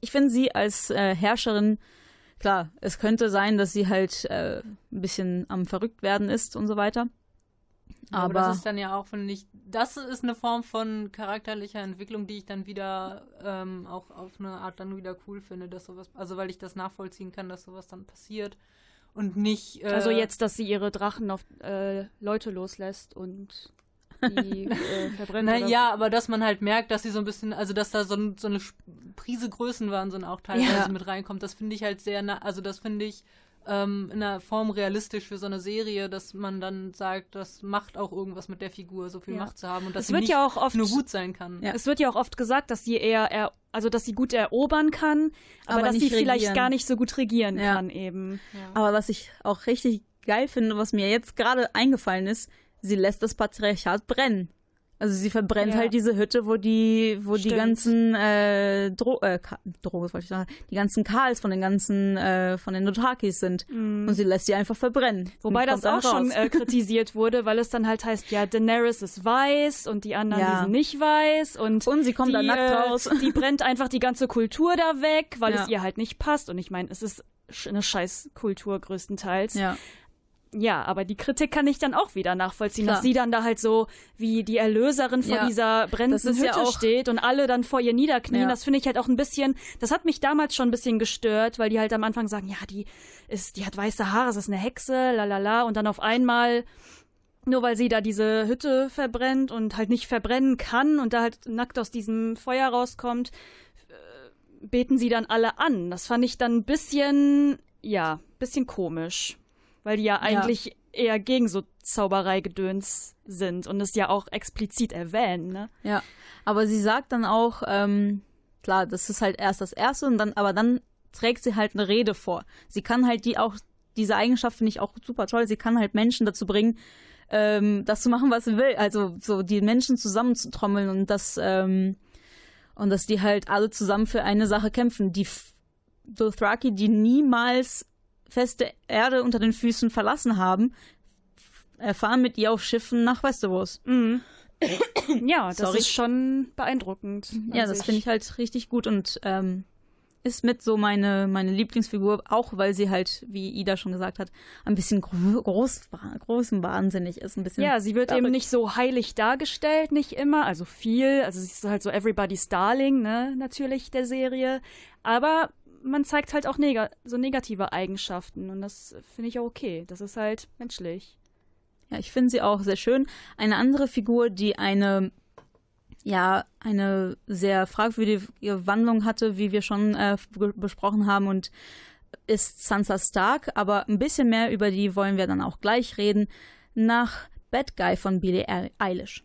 ich finde sie als äh, Herrscherin, klar, es könnte sein, dass sie halt äh, ein bisschen am verrückt werden ist und so weiter. Aber, Aber, das ist dann ja auch, finde ich, das ist eine Form von charakterlicher Entwicklung, die ich dann wieder ähm, auch auf eine Art dann wieder cool finde, dass sowas, also weil ich das nachvollziehen kann, dass sowas dann passiert und nicht. Äh, Also jetzt, dass sie ihre Drachen auf äh, Leute loslässt und die (laughs) äh, verbrennt. Na, oder- ja, aber dass man halt merkt, dass sie so ein bisschen, also dass da so, ein, so eine Prise Größenwahnsinn auch teilweise Ja. mit reinkommt, das finde ich halt sehr, also das finde ich ähm, in einer Form realistisch für so eine Serie, dass man dann sagt, das macht auch irgendwas mit der Figur, so viel Ja. Macht zu haben und dass Es sie wird nicht ja auch oft nur gut sein kann. Es wird ja auch oft gesagt, dass sie eher, er, also dass sie gut erobern kann, aber, Aber dass sie nicht vielleicht regieren. gar nicht so gut regieren Ja. kann eben. aber was ich auch richtig geil finde, was mir jetzt gerade eingefallen ist, sie lässt das Patriarchat brennen. Also sie verbrennt Ja. halt diese Hütte, wo die, wo die Stimmt. ganzen äh, Dro äh, Drohos, wollte ich sagen, die ganzen Karls von den ganzen, äh, von den Notakis sind. Und sie lässt sie einfach verbrennen. Wobei das auch schon äh, (laughs) kritisiert wurde, weil es dann halt heißt, ja, Daenerys ist weiß und die anderen Ja. die sind nicht weiß und, Und sie kommt die, da nackt äh, raus. (laughs) Die brennt einfach die ganze Kultur da weg, weil Ja. es ihr halt nicht passt. Und ich meine, es ist eine scheiß Kultur größtenteils. Ja. Ja, aber die Kritik kann ich dann auch wieder nachvollziehen, Klar. dass sie dann da halt so wie die Erlöserin vor Ja. dieser brennenden Das ja Hütte auch- steht und alle dann vor ihr niederknien. Ja. Das finde ich halt auch ein bisschen, das hat mich damals schon ein bisschen gestört, weil die halt am Anfang sagen, ja, die ist, die hat weiße Haare, es ist eine Hexe, la la la, und dann auf einmal nur weil sie da diese Hütte verbrennt und halt nicht verbrennen kann und da halt nackt aus diesem Feuer rauskommt, äh, beten sie dann alle an. Das fand ich dann ein bisschen, ja, bisschen komisch. Weil die ja eigentlich eher gegen so Zaubereigedöns sind und es ja auch explizit erwähnen, ne? Ja, aber sie sagt dann auch, ähm, klar, das ist halt erst das Erste und dann, aber dann trägt sie halt eine Rede vor. Sie kann halt die auch, diese Eigenschaft finde ich auch super toll, sie kann halt Menschen dazu bringen, ähm, das zu machen, was sie will. Also so die Menschen zusammenzutrommeln und das, ähm, und dass die halt alle zusammen für eine Sache kämpfen. Die Dothraki, die niemals feste Erde unter den Füßen verlassen haben, erfahren mit ihr auf Schiffen nach Westeros. (coughs) Ja, das Sorry. ist schon beeindruckend. Ja, das finde ich halt richtig gut und ähm, ist mit so meine, meine Lieblingsfigur, auch weil sie halt, wie Ida schon gesagt hat, ein bisschen gro groß, und wahnsinnig ist. Ein bisschen Ja, sie wird eben nicht so heilig dargestellt, nicht immer, also viel. Also sie ist halt so Everybody's Darling, ne, natürlich der Serie. Aber man zeigt halt auch neg so negative Eigenschaften und das finde ich auch okay. Das ist halt menschlich. Ja, ich finde sie auch sehr schön. Eine andere Figur, die eine, ja, eine sehr fragwürdige Wandlung hatte, wie wir schon äh, be- besprochen haben, und ist Sansa Stark. Aber ein bisschen mehr über die wollen wir dann auch gleich reden. Nach Bad Guy von Billie Eil- Eilish.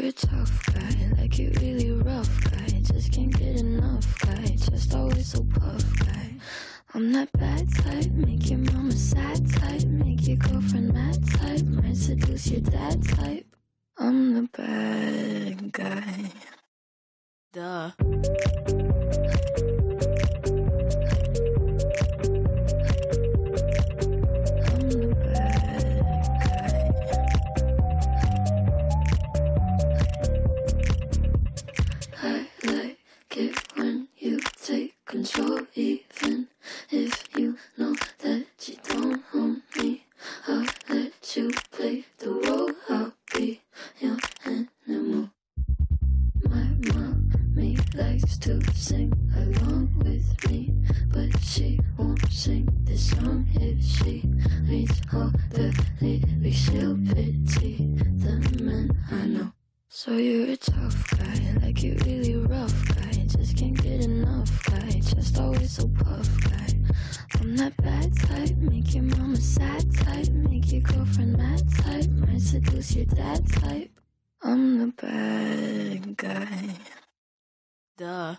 likes to sing along with me, but she won't sing this song if she reads all the lyrics. She'll pity the men I know. So you're a tough guy, like you really rough guy. Just can't get enough guy, just always so puff guy. I'm that bad type, make your mama sad type, make your girlfriend mad type, might seduce your dad type. I'm the bad guy. Duh.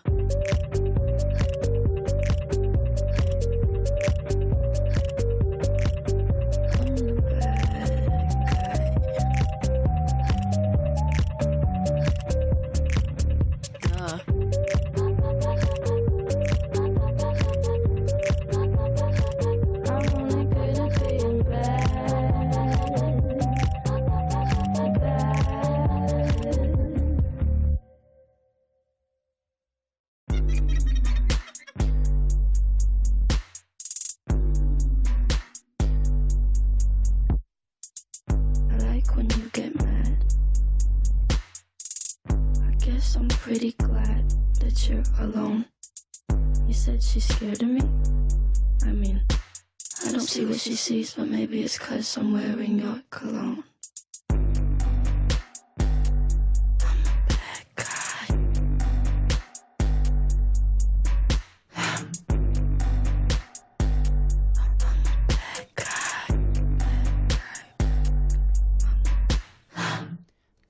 See what she sees, but maybe it's cause I'm wearing your cologne.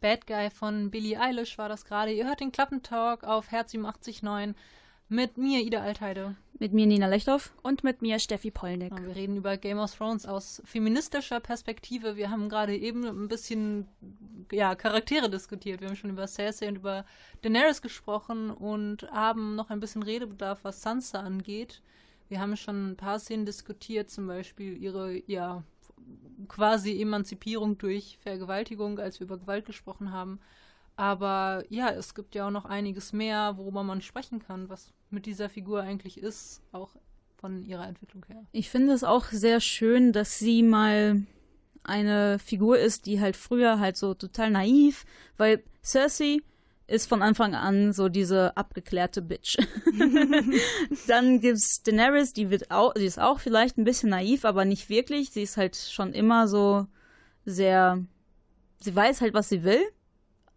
Bad Guy von Billie Eilish war das gerade. Ihr hört den Klappentalk auf Herz 87.9 mit mir, Ida Altheide. Mit mir, Nina Lechthoff. Und mit mir, Steffi Polnick. Ja, wir reden über Game of Thrones aus feministischer Perspektive. Wir haben gerade eben ein bisschen ja, Charaktere diskutiert. Wir haben schon über Cersei und über Daenerys gesprochen und haben noch ein bisschen Redebedarf, was Sansa angeht. Wir haben schon ein paar Szenen diskutiert, zum Beispiel ihre, ja, quasi Emanzipierung durch Vergewaltigung, als wir über Gewalt gesprochen haben. Aber ja, es gibt ja auch noch einiges mehr, worüber man sprechen kann, was mit dieser Figur eigentlich ist, auch von ihrer Entwicklung her. Ich finde es auch sehr schön, dass sie mal eine Figur ist, die halt früher halt so total naiv, weil Cersei ist von Anfang an so diese abgeklärte Bitch. (laughs) Dann gibt's Daenerys, die wird auch, sie ist auch vielleicht ein bisschen naiv, aber nicht wirklich. Sie ist halt schon immer so sehr, sie weiß halt, was sie will.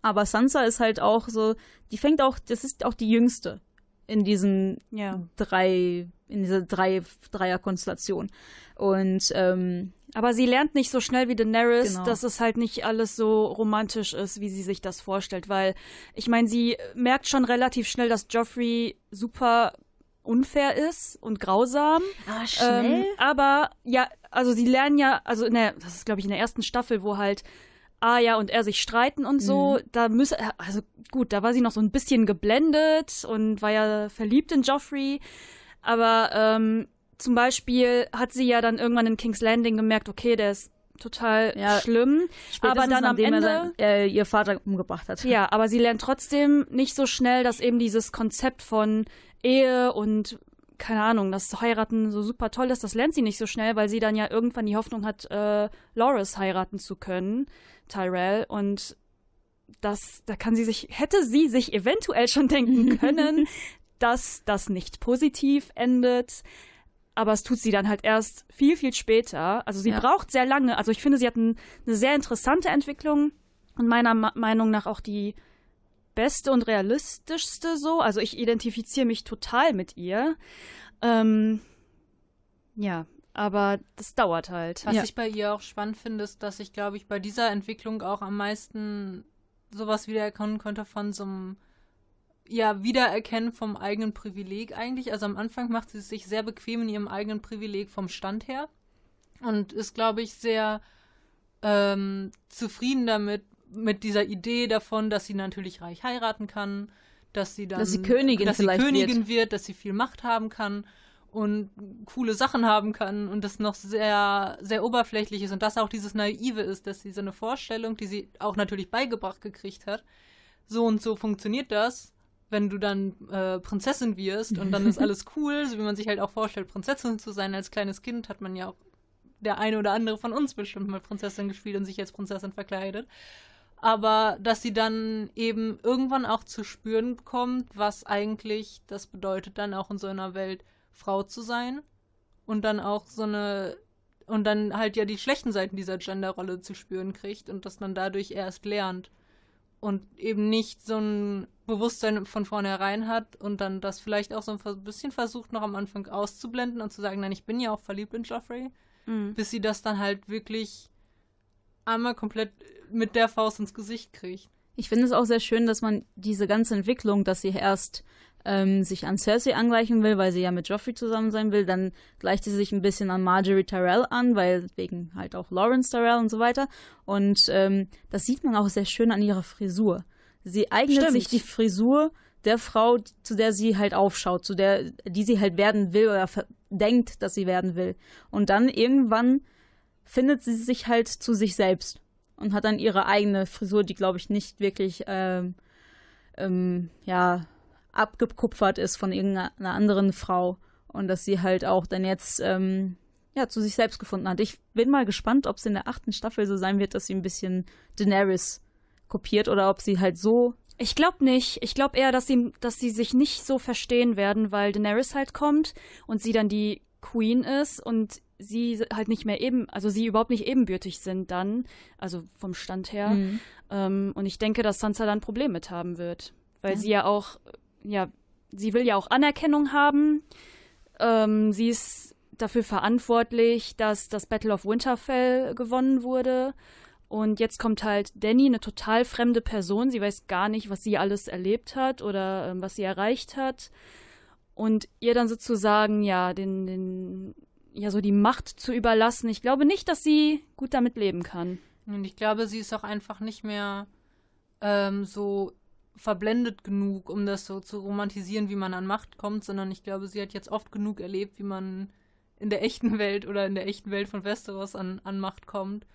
Aber Sansa ist halt auch so, die fängt auch, das ist auch die jüngste in diesen Ja. drei, in dieser drei, Dreier-Konstellation. Und ähm, Aber sie lernt nicht so schnell wie Daenerys, Genau. dass es halt nicht alles so romantisch ist, wie sie sich das vorstellt. Weil, ich meine, sie merkt schon relativ schnell, dass Joffrey super unfair ist und grausam. Ah, schnell? Ähm, aber ja, also sie lernen ja, also der, das ist glaube ich in der ersten Staffel, wo halt Aya und er sich streiten und so, da müsse, also gut, da war sie noch so ein bisschen geblendet und war ja verliebt in Joffrey, aber ähm, zum Beispiel hat sie ja dann irgendwann in King's Landing gemerkt, okay, der ist total Ja, schlimm, aber dann am Ende sein, äh, ihr Vater umgebracht hat. ja, aber sie lernt trotzdem nicht so schnell, dass eben dieses Konzept von Ehe und keine Ahnung, dass heiraten so super toll ist, das lernt sie nicht so schnell, weil sie dann ja irgendwann die Hoffnung hat, äh, Loras heiraten zu können, Tyrell, und das, da kann sie sich, hätte sie sich eventuell schon denken (laughs) können, dass das nicht positiv endet. Aber es tut sie dann halt erst viel, viel später. Also sie Ja. braucht sehr lange. Also ich finde, sie hat ein, eine sehr interessante Entwicklung und meiner Ma Meinung nach auch die beste und realistischste so. Also ich identifiziere mich total mit ihr. Ähm, ja, aber das dauert halt. Was ich bei ihr auch spannend finde, ist, dass ich, glaube ich, bei dieser Entwicklung auch am meisten sowas wiedererkennen konnte von so einem, ja, Wiedererkennen vom eigenen Privileg eigentlich. Also am Anfang macht sie sich sehr bequem in ihrem eigenen Privileg vom Stand her und ist, glaube ich, sehr ähm, zufrieden damit, mit dieser Idee davon, dass sie natürlich reich heiraten kann, dass sie dann Dass sie Königin dass sie Königin wird. wird, dass sie viel Macht haben kann und coole Sachen haben kann und das noch sehr, sehr oberflächlich ist und das auch dieses Naive ist, dass sie so eine Vorstellung, die sie auch natürlich beigebracht gekriegt hat, so und so funktioniert das, wenn du dann äh, Prinzessin wirst und dann ist alles (laughs) cool, so wie man sich halt auch vorstellt, Prinzessin zu sein. Als kleines Kind hat man ja auch der eine oder andere von uns bestimmt mal Prinzessin gespielt und sich als Prinzessin verkleidet. Aber dass sie dann eben irgendwann auch zu spüren bekommt, was eigentlich das bedeutet, dann auch in so einer Welt Frau zu sein und dann auch so eine und dann halt ja die schlechten Seiten dieser Genderrolle zu spüren kriegt und das dann dadurch erst lernt und eben nicht so ein Bewusstsein von vornherein hat und dann das vielleicht auch so ein bisschen versucht noch am Anfang auszublenden und zu sagen, nein, ich bin ja auch verliebt in Joffrey, Mhm. bis sie das dann halt wirklich einmal komplett mit der Faust ins Gesicht kriegt. Ich finde es auch sehr schön, dass man diese ganze Entwicklung, dass sie erst ähm, sich an Cersei angleichen will, weil sie ja mit Joffrey zusammen sein will, dann gleicht sie sich ein bisschen an Marjorie Tyrell an, weil wegen halt auch Lawrence Tyrell und so weiter. Und ähm, das sieht man auch sehr schön an ihrer Frisur. Sie eignet Stimmt. sich die Frisur der Frau, zu der sie halt aufschaut, zu der, die sie halt werden will oder denkt, dass sie werden will. Und dann irgendwann findet sie sich halt zu sich selbst und hat dann ihre eigene Frisur, die glaube ich nicht wirklich ähm, ähm, ja abgekupfert ist von irgendeiner anderen Frau und dass sie halt auch dann jetzt ähm, ja zu sich selbst gefunden hat. Ich bin mal gespannt, ob es in der achten Staffel so sein wird, dass sie ein bisschen Daenerys kopiert oder ob sie halt so Ich glaube nicht. Ich glaube eher, dass sie, dass sie sich nicht so verstehen werden, weil Daenerys halt kommt und sie dann die Queen ist und sie halt nicht mehr eben, also sie überhaupt nicht ebenbürtig sind dann, also vom Stand her. Mhm. Ähm, und ich denke, dass Sansa dann ein Problem mit haben wird, weil Ja. sie ja auch, ja, sie will ja auch Anerkennung haben. Ähm, sie ist dafür verantwortlich, dass das Battle of Winterfell gewonnen wurde. Und jetzt kommt halt Danny, eine total fremde Person. Sie weiß gar nicht, was sie alles erlebt hat oder ähm, was sie erreicht hat. Und ihr dann sozusagen, ja, den, den, ja, so die Macht zu überlassen. Ich glaube nicht, dass sie gut damit leben kann. Und ich glaube, sie ist auch einfach nicht mehr ähm, so verblendet genug, um das so zu romantisieren, wie man an Macht kommt, sondern ich glaube, sie hat jetzt oft genug erlebt, wie man in der echten Welt oder in der echten Welt von Westeros an, an Macht kommt,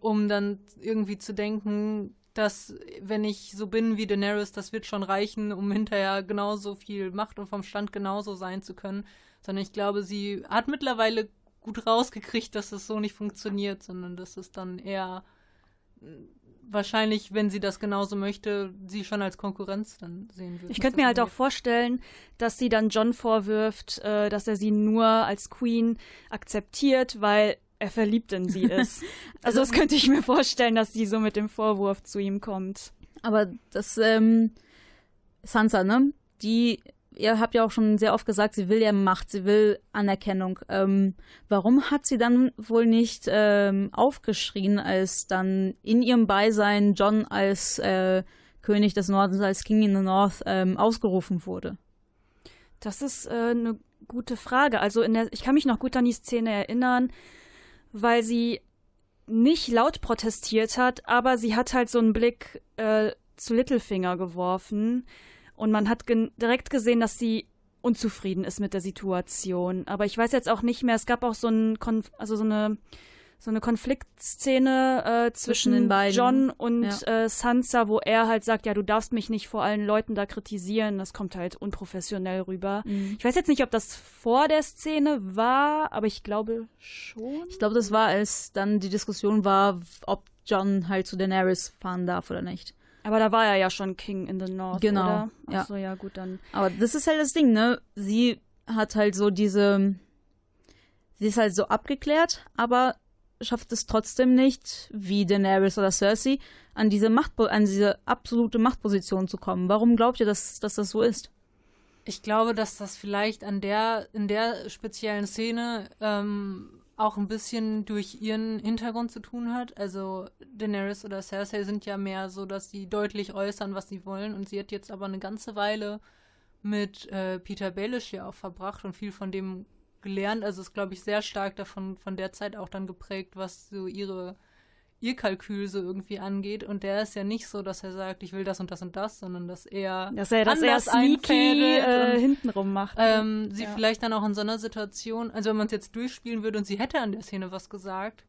um dann irgendwie zu denken, dass wenn ich so bin wie Daenerys, das wird schon reichen, um hinterher genauso viel Macht und vom Stand genauso sein zu können. Sondern ich glaube, sie hat mittlerweile gut rausgekriegt, dass es so nicht funktioniert, sondern dass es dann eher äh, wahrscheinlich, wenn sie das genauso möchte, sie schon als Konkurrenz dann sehen wird. Ich könnte mir halt auch vorstellen, dass sie dann John vorwirft, äh, dass er sie nur als Queen akzeptiert, weil er verliebt in sie ist. (laughs) also das könnte ich mir vorstellen, dass sie so mit dem Vorwurf zu ihm kommt. Aber das, ähm, Sansa, ne? Die, ihr habt ja auch schon sehr oft gesagt, sie will ja Macht, sie will Anerkennung. Ähm, warum hat sie dann wohl nicht ähm, aufgeschrien, als dann in ihrem Beisein John als äh, König des Nordens, als King in the North ähm, ausgerufen wurde? Das ist äh, eine gute Frage. Also der, ich kann mich noch gut an die Szene erinnern, weil sie nicht laut protestiert hat, aber sie hat halt so einen Blick äh, zu Littlefinger geworfen und man hat gen direkt gesehen, dass sie unzufrieden ist mit der Situation. Aber ich weiß jetzt auch nicht mehr. Es gab auch so ein Konf also so eine so eine Konfliktszene äh, zwischen, beiden. John und Ja. äh, Sansa, wo er halt sagt, ja, du darfst mich nicht vor allen Leuten da kritisieren. Das kommt halt unprofessionell rüber. Mhm. Ich weiß jetzt nicht, ob das vor der Szene war, aber ich glaube schon. Ich glaube, das war, als dann die Diskussion war, ob John halt zu Daenerys fahren darf oder nicht. Aber da war er ja schon King in the North, Genau, oder? ja. Achso, ja, gut, dann. Aber das ist halt das Ding, ne? Sie hat halt so diese. Sie ist halt so abgeklärt, aber schafft es trotzdem nicht, wie Daenerys oder Cersei, an diese Macht, an diese absolute Machtposition zu kommen. Warum glaubt ihr, dass, dass das so ist? Ich glaube, dass das vielleicht an der, in der speziellen Szene ähm, auch ein bisschen durch ihren Hintergrund zu tun hat. Also Daenerys oder Cersei sind ja mehr so, dass sie deutlich äußern, was sie wollen. Und sie hat jetzt aber eine ganze Weile mit äh, Peter Baelish ja auch verbracht und viel von dem gelernt. Also ist, glaube ich, sehr stark davon von der Zeit auch dann geprägt, was so ihre ihr Kalkül so irgendwie angeht. Und der ist ja nicht so, dass er sagt, ich will das und das und das, sondern dass er Dass er das eher anders sneaky äh, und, hintenrum macht. ähm, sie Ja. vielleicht dann auch in so einer Situation, also wenn man es jetzt durchspielen würde und sie hätte an der Szene was gesagt,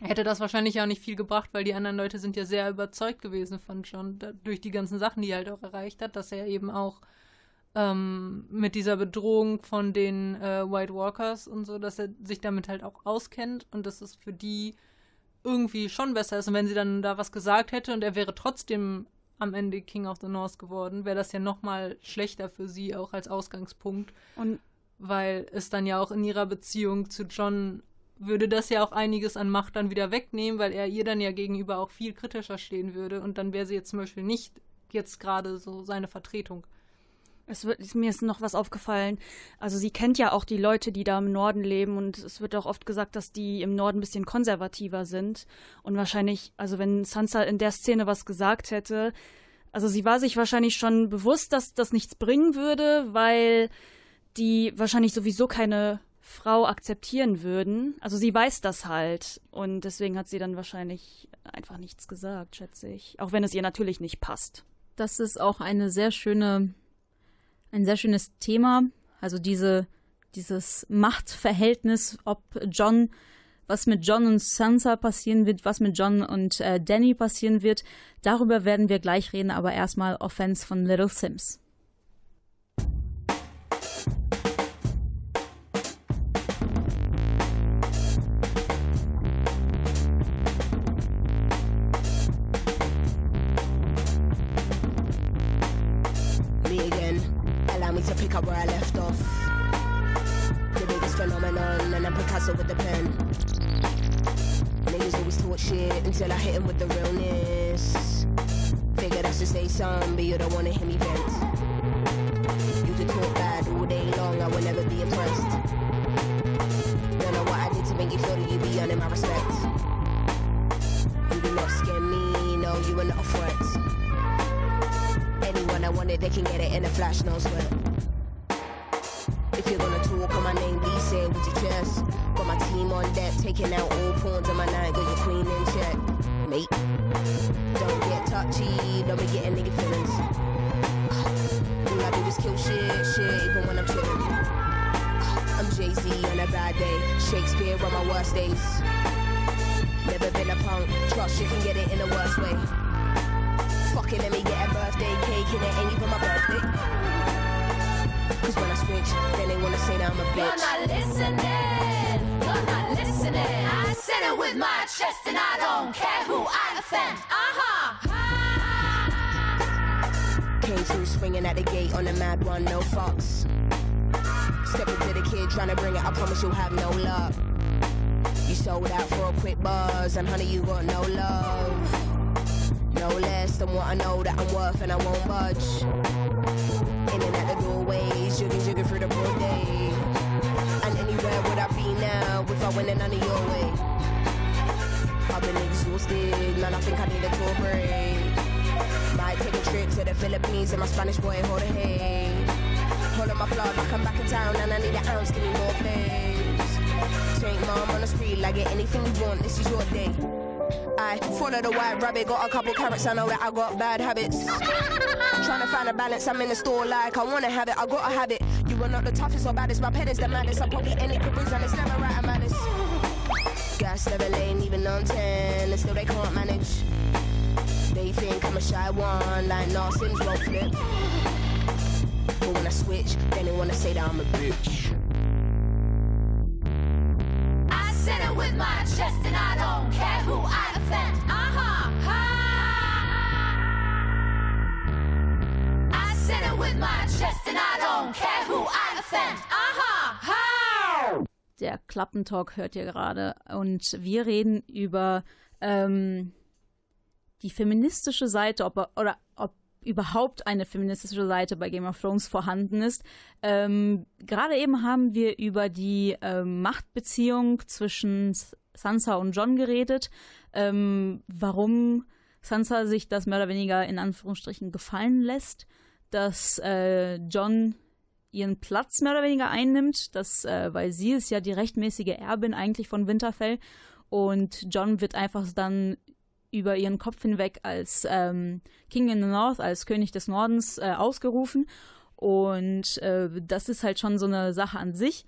hätte das wahrscheinlich auch nicht viel gebracht, weil die anderen Leute sind ja sehr überzeugt gewesen von John, da, durch die ganzen Sachen, die er halt auch erreicht hat, dass er eben auch ähm, mit dieser Bedrohung von den äh, White Walkers und so, dass er sich damit halt auch auskennt und dass es für die irgendwie schon besser ist. Und wenn sie dann da was gesagt hätte und er wäre trotzdem am Ende King of the North geworden, wäre das ja noch mal schlechter für sie auch als Ausgangspunkt. Und weil es dann ja auch in ihrer Beziehung zu John würde das ja auch einiges an Macht dann wieder wegnehmen, weil er ihr dann ja gegenüber auch viel kritischer stehen würde und dann wäre sie jetzt zum Beispiel nicht jetzt gerade so seine Vertretung. Es wird, mir ist noch was aufgefallen. Also sie kennt ja auch die Leute, die da im Norden leben und es wird auch oft gesagt, dass die im Norden ein bisschen konservativer sind. Und wahrscheinlich, also wenn Sansa in der Szene was gesagt hätte, also sie war sich wahrscheinlich schon bewusst, dass das nichts bringen würde, weil die wahrscheinlich sowieso keine Frau akzeptieren würden. Also sie weiß das halt und deswegen hat sie dann wahrscheinlich einfach nichts gesagt, schätze ich. Auch wenn es ihr natürlich nicht passt. Das ist auch eine sehr schöne, ein sehr schönes Thema. Also diese, dieses Machtverhältnis, ob John, was mit John und Sansa passieren wird, was mit John und äh, Danny passieren wird. Darüber werden wir gleich reden, aber erstmal Offense von Little Sims. I'm Picasso with the pen. Niggas always talk shit until I hit 'em with the realness. Figured I should say something, but you don't wanna hear me vent. You could talk bad all day long, I will never be impressed. Don't know what I did to make you feel that you be earning my respect. You do not scare me, no, you are not a threat. Anyone I wanted, they can get it in a flash, no sweat. Team on deck, taking out all pawns on my night, got your queen in check. Mate, don't get touchy, don't be getting nigga feelings. All I do is kill shit, shit, even when I'm chilling. I'm Jay Z on a bad day, Shakespeare on my worst days. Never been a punk, trust you can get it in the worst way. Fucking let me get a birthday cake and it ain't even my birthday. Cause when I switch, then they wanna say that I'm a You're bitch. not listening. Listening. I said it with my chest, and I don't care who I offend. Uh huh. Came through swinging at the gate on a mad one, no fucks. Step into the kid trying to bring it, I promise you'll have no luck. You sold out for a quick buzz, and honey, you got no love. No less than what I know that I'm worth, and I won't budge. I went in none of your way? I've been exhausted, man, I think I need a tour break. Might take a trip to the Philippines and my Spanish boy hold a hay. Hold on my plug I come back in town and I need an ounce, give me more plays. Take mom on the street, like get anything you want, this is your day. I follow the white rabbit, got a couple carrots, I know that I got bad habits. (laughs) Trying to find a balance, I'm in the store like I wanna have it, I gotta have it. You are not the toughest or baddest, my pet is the maddest. I'm probably any careers and it's never right, I'm honest. Gas never lane, even on 10, and still they can't manage. They think I'm a shy one, like nah, Sims won't flip. But when I switch, then they wanna say that I'm a bitch. I said it with my chest, and I don't care who I Der Klappentalk hört ihr gerade. Und wir reden über ähm, die feministische Seite, ob, oder ob überhaupt eine feministische Seite bei Game of Thrones vorhanden ist. Ähm, gerade eben haben wir über die ähm, Machtbeziehung zwischen Sansa und John geredet. Ähm, warum Sansa sich das mehr oder weniger in Anführungsstrichen gefallen lässt, dass äh, John ihren Platz mehr oder weniger einnimmt, dass, äh, weil sie ist ja die rechtmäßige Erbin eigentlich von Winterfell und John wird einfach dann über ihren Kopf hinweg als ähm, King in the North, als König des Nordens äh, ausgerufen. Und äh, das ist halt schon so eine Sache an sich.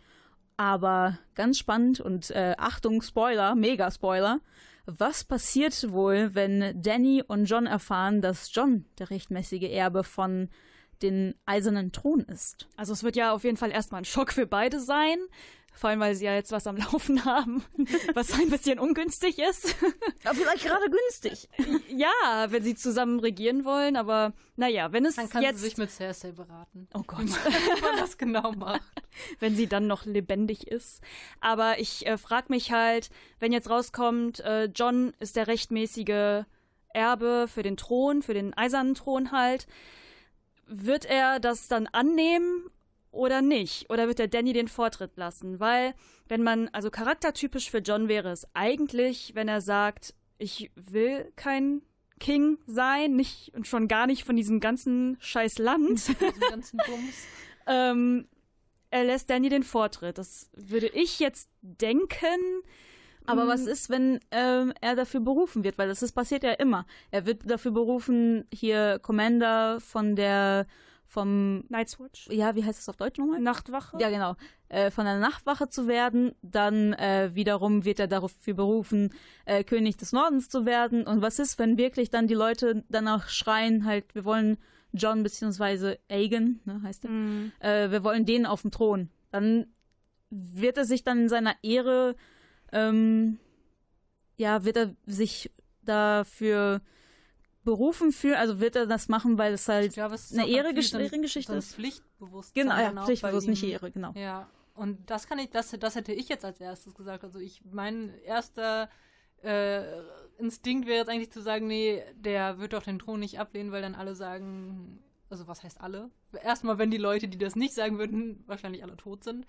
Aber ganz spannend und äh, Achtung, Spoiler, mega Spoiler. Was passiert wohl, wenn Danny und John erfahren, dass John der rechtmäßige Erbe von den eisernen Thron ist? Also es wird ja auf jeden Fall erstmal ein Schock für beide sein. Vor allem, weil sie ja jetzt was am Laufen (laughs) haben, was ein bisschen ungünstig ist. (laughs) Aber vielleicht gerade günstig. Ja, wenn sie zusammen regieren wollen, aber naja, wenn es Dann kann jetzt... sie sich mit Cersei beraten. Oh Gott. (laughs) Wie man das genau macht. wenn sie dann noch lebendig ist. Aber ich äh, frage mich halt, wenn jetzt rauskommt, äh, John ist der rechtmäßige Erbe für den Thron, für den eisernen Thron halt, wird er das dann annehmen oder nicht? Oder wird der Danny den Vortritt lassen? Weil, wenn man, also charaktertypisch für John wäre es eigentlich, wenn er sagt, ich will kein King sein, nicht und schon gar nicht von diesem ganzen scheiß Land. ganzen (laughs) ähm, er lässt Danny den Vortritt. Das würde ich jetzt denken. Aber Mm, was ist, wenn ähm, er dafür berufen wird? Weil das ist, passiert ja immer. Er wird dafür berufen, hier Commander von der vom Night's Watch? Ja, wie heißt das auf Deutsch nochmal? Nachtwache? Ja, genau. Äh, von der Nachtwache zu werden. Dann äh, wiederum wird er dafür berufen, äh, König des Nordens zu werden. Und was ist, wenn wirklich dann die Leute danach schreien, halt, wir wollen John beziehungsweise Aegon, ne, heißt er, Mm. wir wollen den auf dem Thron. Dann wird er sich dann in seiner Ehre, ähm, ja, wird er sich dafür berufen fühlen, also wird er das machen, weil es halt glaube, es ist eine irgendwie Ehregesch so ein- Ehrengeschichte ist. Pflichtbewusstsein Genau, ja, dann auch Pflichtbewusst, bei nicht. Ehre, genau. Ja, und das kann ich, das, das hätte ich jetzt als erstes gesagt. Also ich, mein erster äh, Instinkt wäre jetzt eigentlich zu sagen, nee, der wird doch den Thron nicht ablehnen, weil dann alle sagen, also was heißt alle? Erstmal, wenn die Leute, die das nicht sagen würden, wahrscheinlich alle tot sind.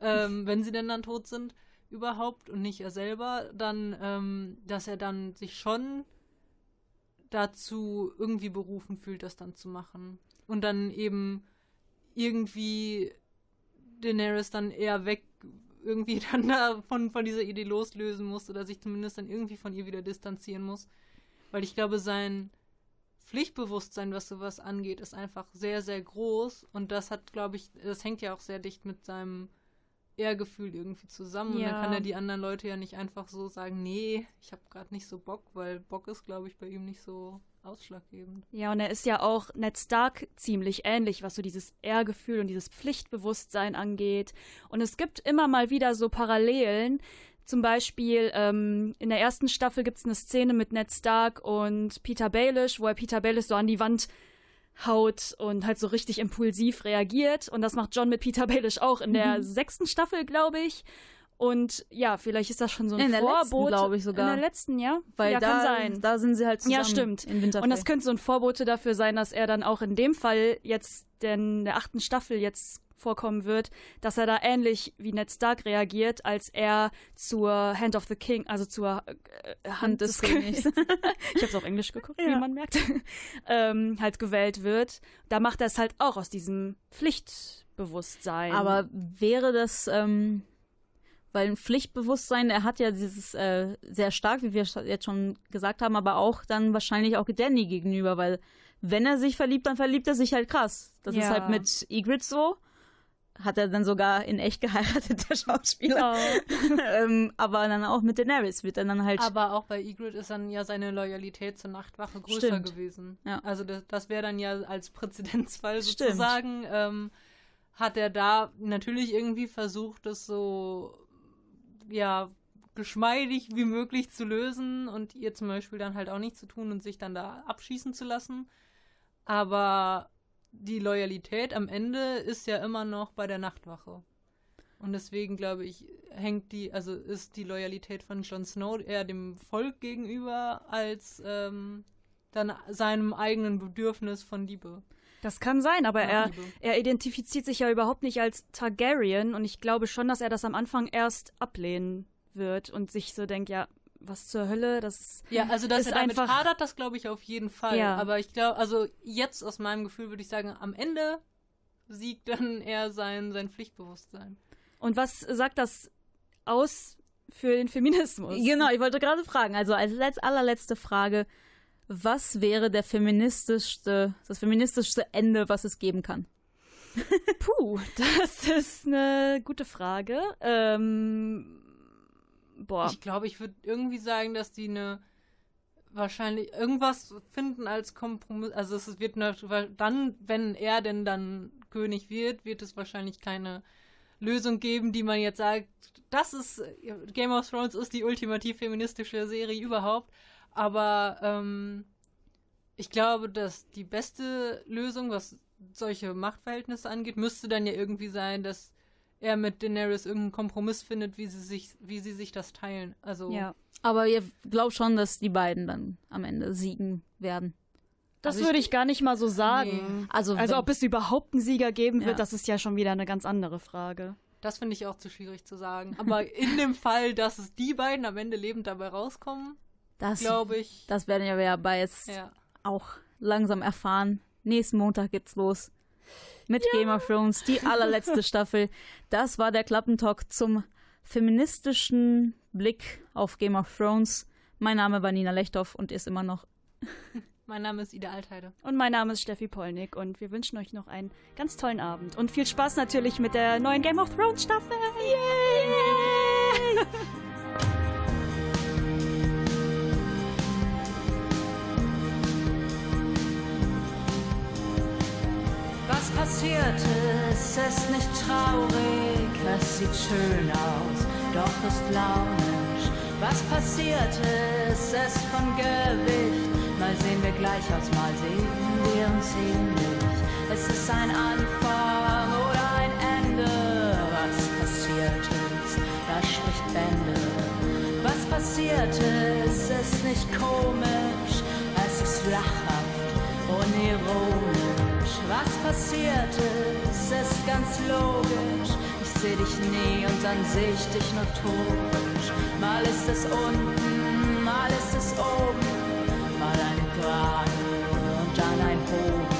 Ähm, (laughs) wenn sie denn dann tot sind überhaupt und nicht er selber, dann, ähm, dass er dann sich schon dazu irgendwie berufen fühlt, das dann zu machen. Und dann eben irgendwie Daenerys dann eher weg irgendwie (laughs) dann da von, von dieser Idee loslösen muss oder sich zumindest dann irgendwie von ihr wieder distanzieren muss. Weil ich glaube, sein Pflichtbewusstsein, was sowas angeht, ist einfach sehr, sehr groß. Und das hat, glaube ich, das hängt ja auch sehr dicht mit seinem Ehrgefühl irgendwie zusammen. Und Ja. dann kann er die anderen Leute ja nicht einfach so sagen, nee, ich habe gerade nicht so Bock, weil Bock ist, glaube ich, bei ihm nicht so ausschlaggebend. Ja, und er ist ja auch Ned Stark ziemlich ähnlich, was so dieses Ehrgefühl und dieses Pflichtbewusstsein angeht. Und es gibt immer mal wieder so Parallelen. Zum Beispiel ähm, in der ersten Staffel gibt es eine Szene mit Ned Stark und Peter Baelish, wo er Peter Baelish so an die Wand haut und halt so richtig impulsiv reagiert. Und das macht John mit Peter Baelish auch in der Mhm. sechsten Staffel, glaube ich. Und ja, vielleicht ist das schon so ein In der Vorbote. glaube ich sogar. In der letzten, ja. Weil ja, da, kann sein. da sind sie halt zusammen Ja, stimmt. in Winterfell. Und das könnte so ein Vorbote dafür sein, dass er dann auch in dem Fall jetzt denn in der achten Staffel jetzt vorkommen wird, dass er da ähnlich wie Ned Stark reagiert, als er zur Hand of the King, also zur äh, Hand des, Königs, (laughs) ich habe es auf Englisch geguckt, wie Ja. man merkt, (laughs) ähm, halt gewählt wird. Da macht er es halt auch aus diesem Pflichtbewusstsein. Aber wäre das, ähm, weil ein Pflichtbewusstsein, er hat ja dieses äh, sehr stark, wie wir jetzt schon gesagt haben, aber auch dann wahrscheinlich auch Danny gegenüber, weil wenn er sich verliebt, dann verliebt er sich halt krass. Das ist Ja. halt mit Ygritte so. Hat er dann sogar in echt geheiratet, (laughs) der Schauspieler. (laughs) ähm, aber dann auch mit Daenerys wird er dann halt. Aber auch bei Ygritte ist dann ja seine Loyalität zur Nachtwache größer Stimmt. gewesen. Ja. Also das, das wäre dann ja als Präzedenzfall sozusagen, ähm, hat er da natürlich irgendwie versucht, es so ja geschmeidig wie möglich zu lösen und ihr zum Beispiel dann halt auch nicht zu tun und sich dann da abschießen zu lassen. Aber die Loyalität am Ende ist ja immer noch bei der Nachtwache. Und deswegen glaube ich, hängt die, also ist die Loyalität von Jon Snow eher dem Volk gegenüber als ähm, dann seinem eigenen Bedürfnis von Liebe. Das kann sein, aber Ja, er, Liebe. er identifiziert sich ja überhaupt nicht als Targaryen und ich glaube schon, dass er das am Anfang erst ablehnen wird und sich so denkt, ja, was zur Hölle, das Ja, also dass ist er damit einfach hadert, das glaube ich auf jeden Fall. Ja. Aber ich glaube, also jetzt aus meinem Gefühl würde ich sagen, am Ende siegt dann eher (laughs) sein, sein Pflichtbewusstsein. Und was sagt das aus für den Feminismus? Genau, ich wollte gerade fragen, also als letz allerletzte Frage, was wäre der feministischste, das feministischste Ende, was es geben kann? Puh, (laughs) das ist eine gute Frage. Ähm, boah. Ich glaube, ich würde irgendwie sagen, dass die eine wahrscheinlich irgendwas finden als Kompromiss. Also es wird dann, wenn er denn dann König wird, wird es wahrscheinlich keine Lösung geben, die man jetzt sagt, das ist Game of Thrones ist die ultimativ feministische Serie überhaupt. Aber ähm, ich glaube, dass die beste Lösung, was solche Machtverhältnisse angeht, müsste dann ja irgendwie sein, dass er mit Daenerys irgendeinen Kompromiss findet, wie sie sich, wie sie sich das teilen. Also Ja. Aber ihr glaubt schon, dass die beiden dann am Ende siegen werden. Das Also würde ich gar nicht mal so sagen. Nee. Also Also, ob es überhaupt einen Sieger geben wird, Ja. das ist ja schon wieder eine ganz andere Frage. Das finde ich auch zu schwierig zu sagen. Aber in dem Fall, dass es die beiden am Ende lebend dabei rauskommen, Das glaube ich. Das werden wir ja bei jetzt Ja. auch langsam erfahren. Nächsten Montag geht's los mit Game of Thrones, die allerletzte (laughs) Staffel. Das war der Klappentalk zum feministischen Blick auf Game of Thrones. Mein Name war Nina Lechthoff und ist immer noch. (laughs) Mein Name ist Ida Altheide. Und mein Name ist Steffi Polnick und wir wünschen euch noch einen ganz tollen Abend. Und viel Spaß natürlich mit der neuen Game of Thrones Staffel. Yay! Passiert ist, ist nicht traurig, es sieht schön aus, doch ist launisch. Was passiert ist, ist von Gewicht, mal sehen wir gleich aus, mal sehen wir uns ähnlich. Es ist ein Anfang oder ein Ende, was passiert ist, das spricht Bände. Was passiert ist, ist nicht komisch, es ist lachhaft unironisch. Was passiert ist, ist ganz logisch. Ich seh dich nie und dann seh ich dich notorisch. Mal ist es unten, mal ist es oben, mal eine Gerade und dann ein Bogen.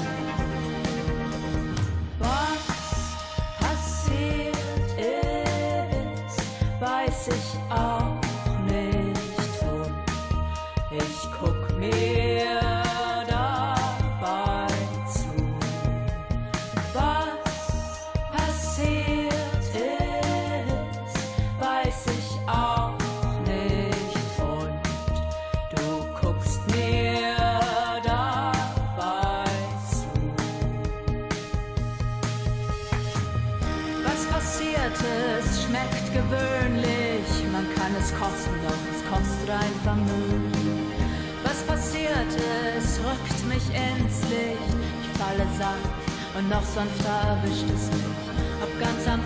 Sanft und noch sanfter erwischt es mich. Ab ganz am